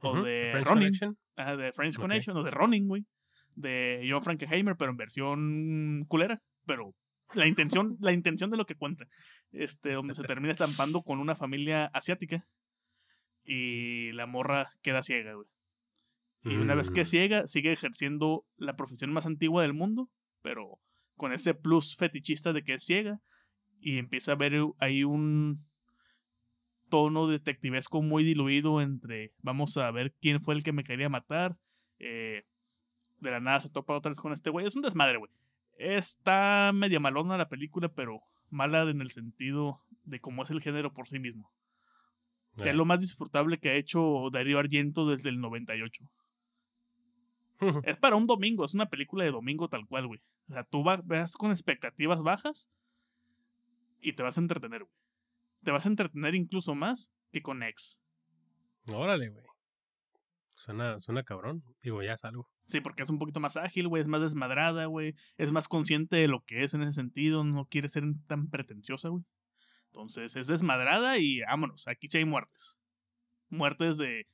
o de French Connection. de French Connection o de Running, güey. De John Frankenheimer, pero en versión culera. Pero la intención, *laughs* la intención de lo que cuenta. Este, donde se termina estampando con una familia asiática. Y la morra queda ciega, güey. Y una vez que mm. ciega, sigue ejerciendo la profesión más antigua del mundo, pero con ese plus fetichista de que es ciega. Y empieza a ver ahí un tono detectivesco muy diluido entre vamos a ver quién fue el que me quería matar. Eh, de la nada se topa otra vez con este güey. Es un desmadre, güey. Está media malona la película, pero mala en el sentido de cómo es el género por sí mismo. Es lo más disfrutable que ha hecho Darío Argento desde el 98. *laughs* es para un domingo, es una película de domingo tal cual, güey. O sea, tú vas con expectativas bajas y te vas a entretener, güey. Te vas a entretener incluso más que con X. Órale, güey. Suena, suena cabrón. Digo, ya es algo. Sí, porque es un poquito más ágil, güey. Es más desmadrada, güey. Es más consciente de lo que es en ese sentido. No quiere ser tan pretenciosa, güey. Entonces es desmadrada y vámonos. Aquí sí hay muertes. Muertes de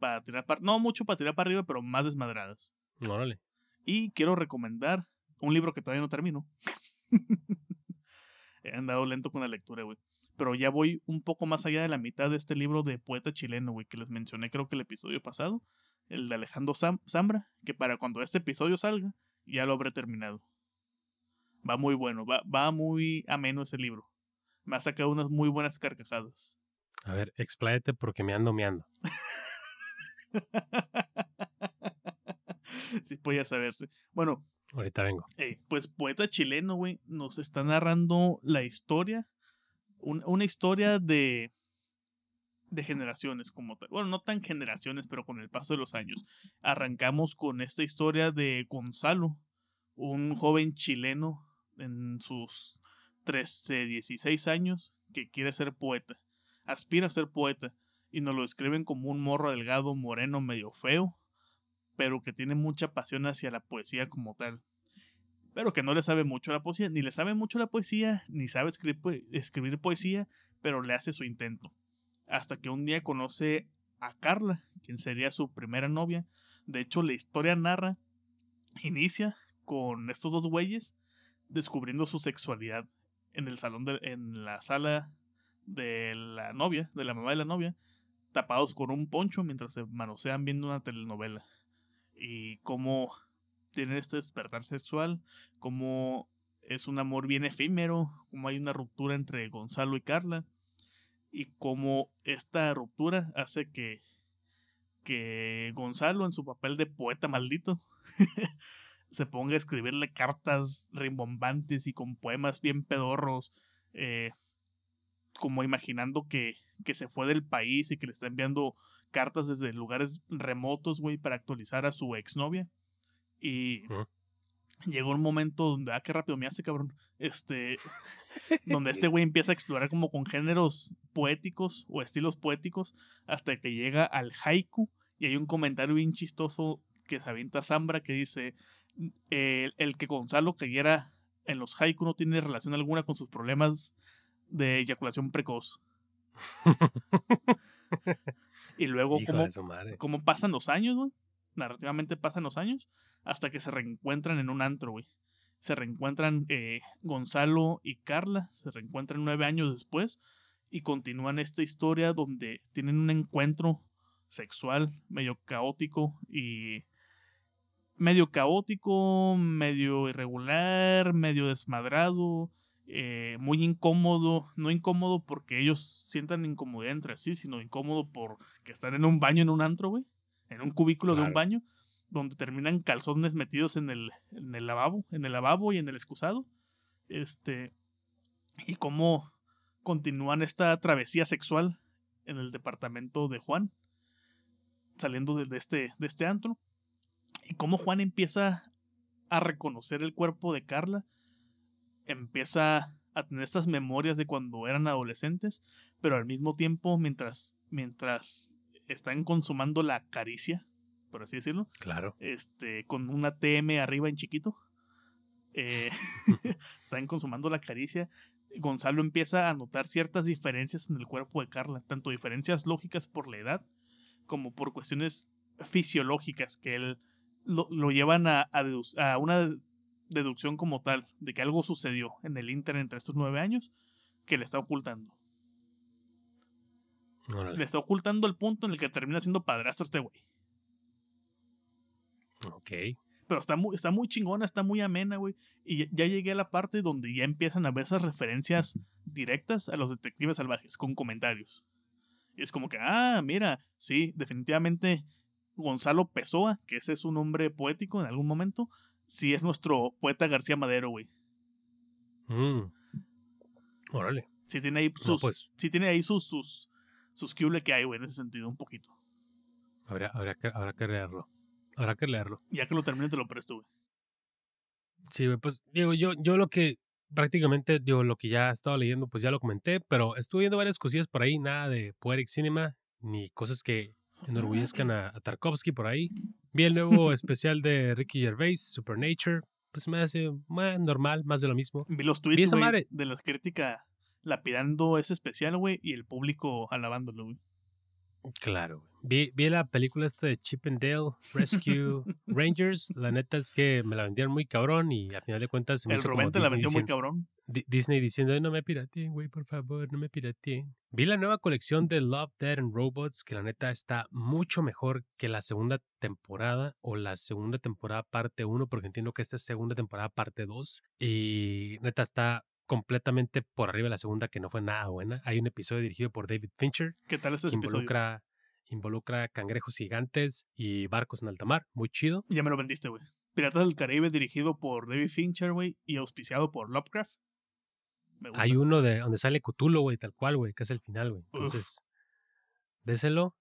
para tirar para... No mucho para tirar para arriba, pero más desmadradas. Órale. Y quiero recomendar un libro que todavía no termino. *laughs* He andado lento con la lectura, güey. Pero ya voy un poco más allá de la mitad de este libro de poeta chileno, güey, que les mencioné creo que el episodio pasado. El de Alejandro Zambra, que para cuando este episodio salga, ya lo habré terminado. Va muy bueno, va, va muy ameno ese libro. Me ha sacado unas muy buenas carcajadas. A ver, expláyate porque me ando meando. *laughs* sí, podía saberse. Bueno. Ahorita vengo. pues poeta chileno, güey, nos está narrando la historia. una historia de. De generaciones como tal. Bueno, no tan generaciones, pero con el paso de los años. Arrancamos con esta historia de Gonzalo, un joven chileno en sus 13, 16 años que quiere ser poeta. Aspira a ser poeta y nos lo describen como un morro delgado, moreno, medio feo, pero que tiene mucha pasión hacia la poesía como tal. Pero que no le sabe mucho la poesía, ni le sabe mucho la poesía, ni sabe escribir, poesía, pero le hace su intento. Hasta que un día conoce a Carla, quien sería su primera novia. De hecho, la historia narra, inicia con estos dos güeyes descubriendo su sexualidad en el salón de, en la sala de la novia, de la mamá de la novia, tapados con un poncho mientras se manosean viendo una telenovela. Y cómo tienen este despertar sexual, cómo es un amor bien efímero, cómo hay una ruptura entre Gonzalo y Carla, y cómo esta ruptura hace que, que Gonzalo, en su papel de poeta maldito, *laughs* se ponga a escribirle cartas rimbombantes y con poemas bien pedorros, eh, como imaginando que, que se fue del país y que le está enviando cartas desde lugares remotos, güey, para actualizar a su exnovia. Y llegó un momento donde, ah, qué rápido me hace, cabrón. Este, *laughs* donde este güey empieza a explorar como con géneros poéticos o estilos poéticos hasta que llega al haiku. Y hay un comentario bien chistoso que se avienta Zambra que dice: el, el que Gonzalo cayera en los haiku no tiene relación alguna con sus problemas de eyaculación precoz. *laughs* y luego, como, pasan los años, güey? Narrativamente pasan los años hasta que se reencuentran en un antro, güey. se reencuentran eh, Gonzalo y Carla, se reencuentran nueve años después y continúan esta historia donde tienen un encuentro sexual medio caótico y medio caótico, medio irregular, medio desmadrado, eh, muy incómodo, no incómodo porque ellos sientan incomodidad entre sí, sino incómodo porque están en un baño en un antro, güey, en un cubículo de un baño, donde terminan calzones metidos en el, en el lavabo, en el lavabo y en el excusado. Este, y cómo continúan esta travesía sexual en el departamento de Juan, saliendo de, este, de este antro. Y cómo Juan empieza a reconocer el cuerpo de Carla, empieza a tener estas memorias de cuando eran adolescentes, pero al mismo tiempo, mientras, mientras están consumando la caricia, por así decirlo, claro. este, con una TM arriba en chiquito, eh, *laughs* *laughs* están consumando la caricia, Gonzalo empieza a notar ciertas diferencias en el cuerpo de Carla, tanto diferencias lógicas por la edad como por cuestiones fisiológicas que él lo, llevan a, a, una deducción como tal de que algo sucedió en el Inter entre estos nueve años que le está ocultando. Le está ocultando el punto en el que termina siendo padrastro este güey. Ok. Pero está muy, está muy chingona, está muy amena, güey. Y ya llegué a la parte donde ya empiezan a ver esas referencias directas a los detectives salvajes, con comentarios. Y es como que, ah, mira, sí, definitivamente Gonzalo Pessoa, que ese es un nombre poético en algún momento, sí es nuestro poeta García Madero, güey. Mm. Órale. Sí tiene ahí sus, pues. sí tiene ahí sus, sus, sus que hay, güey, en ese sentido, un poquito. Habrá, habrá, que, habrá que leerlo. Habrá que leerlo. Ya que lo termine te lo presto, güey. Sí, güey, pues digo, yo, yo lo que prácticamente, digo, lo que ya estaba leyendo, pues ya lo comenté, pero estuve viendo varias cosillas por ahí, nada de Poetic Cinema, ni cosas que enorgullezcan a, Tarkovsky por ahí. Vi el nuevo *laughs* especial de Ricky Gervais, Supernature, pues me hace más normal, más de lo mismo. Vi los tweets, güey, de la crítica lapidando ese especial, güey, y el público alabándolo, güey. Claro, vi, vi la película esta de Chip and Dale Rescue *laughs* Rangers. La neta es que me la vendieron muy cabrón y al final de cuentas. Me El Rubén te la vendió muy cabrón. Disney diciendo, no me pirateen, güey, por favor, no me pirateen. Vi la nueva colección de Love, Dead and Robots, que la neta está mucho mejor que la segunda temporada o la segunda temporada parte 1, porque entiendo que esta es segunda temporada parte 2. Y neta está completamente por arriba de la segunda, que no fue nada buena. Hay un episodio dirigido por David Fincher. ¿Qué tal este que involucra, involucra cangrejos gigantes y barcos en alta mar. Muy chido. Ya me lo vendiste, güey. Piratas del Caribe dirigido por David Fincher, güey, y auspiciado por Lovecraft. Hay uno de donde sale Cthulhu, güey, tal cual, güey, que es el final, güey. Entonces, déselo.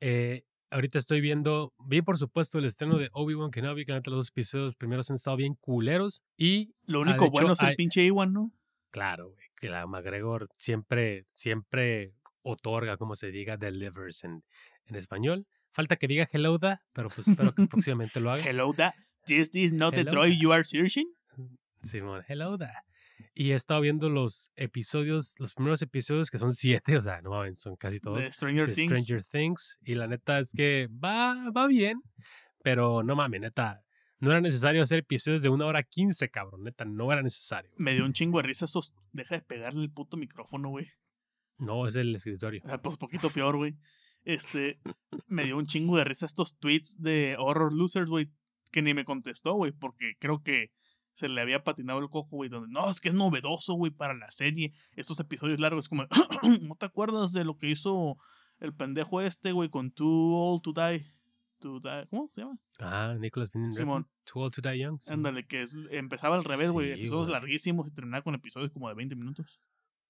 Eh, ahorita estoy viendo, vi por supuesto el estreno de Obi-Wan Kenobi, que los dos episodios primeros han estado bien culeros. Y. Lo único bueno es el pinche Iwan, ¿no? Claro, güey, que la McGregor siempre, siempre otorga, como se diga, delivers en, en español. Falta que diga hello da, pero pues espero que *laughs* próximamente lo haga. Hello da, this is not the Troy you are searching. Simón, hello da. Y he estado viendo los episodios, los primeros episodios que son siete, o sea, no mames, son casi todos. De Stranger, Things. Stranger Things. Y la neta es que va, va bien, pero no mames, neta, no era necesario hacer episodios de una hora quince, cabrón. Neta, no era necesario. Me dio un chingo de risa esos. Deja de pegarle el puto micrófono, güey. No, es el escritorio. Ah, pues poquito peor, güey. Este. *laughs* me dio un chingo de risa estos tweets de Horror Losers, güey. Que ni me contestó, güey. Porque creo que se le había patinado el coco, güey. Donde no, es que es novedoso, güey, para la serie. Estos episodios largos, como. *clears throat* ¿No te acuerdas de lo que hizo el pendejo este, güey, con Too Old to Die? ¿Cómo se llama? Ah, Nicholas Simón. Too Old to Die Young. Ándale, que empezaba al revés, güey. episodios larguísimos y terminaba con episodios como de 20 minutos.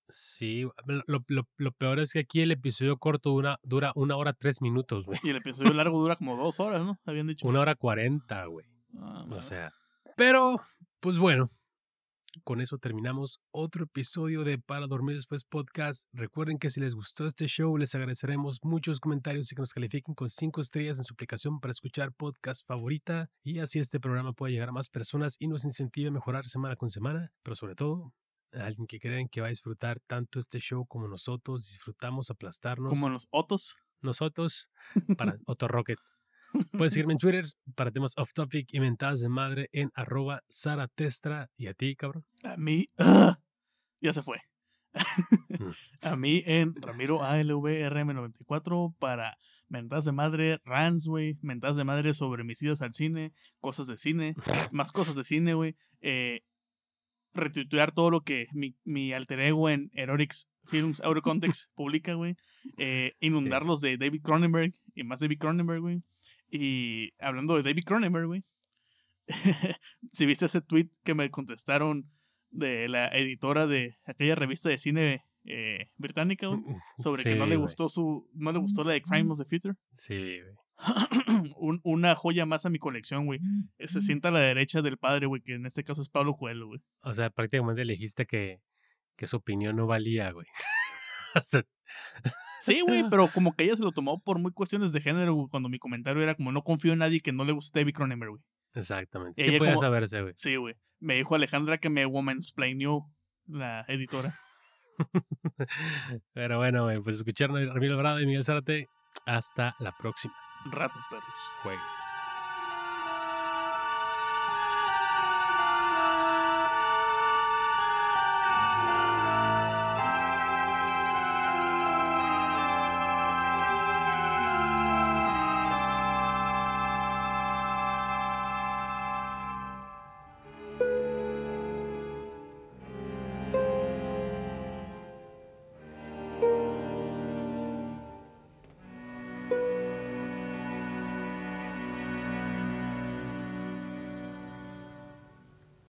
Sí, lo, lo, lo, peor es que aquí el episodio corto dura, dura una hora tres minutos, güey. Y el episodio largo dura como dos horas, ¿no? Habían dicho. Una hora cuarenta, güey. Ah, o sea. Pero, pues bueno, con eso terminamos otro episodio de Para Dormir Después Podcast. Recuerden que si les gustó este show, les agradeceremos muchos comentarios y que nos califiquen con cinco estrellas en su aplicación para escuchar podcast favorita. Y así este programa puede llegar a más personas y nos incentive a mejorar semana con semana. Pero sobre todo, alguien que creen que va a disfrutar tanto este show como nosotros disfrutamos aplastarnos. Como los Otos. Nosotros, para *laughs* Otto Rocket. Puedes seguirme en Twitter para temas off topic y mentadas de madre en arroba Testra. ¿Y a ti, cabrón? A mí, ¡ah! ya se fue. Mm. *laughs* a mí en Ramiro ALVRM94 para mentadas de madre, rants, güey, mentadas de madre sobre mis idas al cine, cosas de cine, *laughs* más cosas de cine, güey. Eh, retuitear todo lo que mi, mi alter ego en Erorix Films *laughs* Out of Context publica, güey. Eh, inundarlos de David Cronenberg y más David Cronenberg, güey. Y hablando de David Cronenberg, güey. *laughs* si viste ese tweet que me contestaron de la editora de aquella revista de cine eh, británica, güey, *laughs* sobre que no le gustó su no le gustó la de Crime of the Future. Sí, güey. *clears throat* Un, una joya más a mi colección, güey. Se sienta a la derecha del padre, güey, que en este caso es Pablo Coelho, güey. O sea, prácticamente le dijiste que, que su opinión no valía, güey. *laughs* o sea, Sí, güey, *laughs* pero como que ella se lo tomó por muy cuestiones de género, güey, cuando mi comentario era como no confío en nadie que no le guste David Cronenberg, güey. exactamente. Y Sí ella puede como- saberse, güey. Sí, güey. Me dijo Alejandra que me womansplainó la editora. *laughs* Pero bueno, güey, pues escucharon a Ramiro Brado y Miguel Zárate. Hasta la próxima. Rato, perros.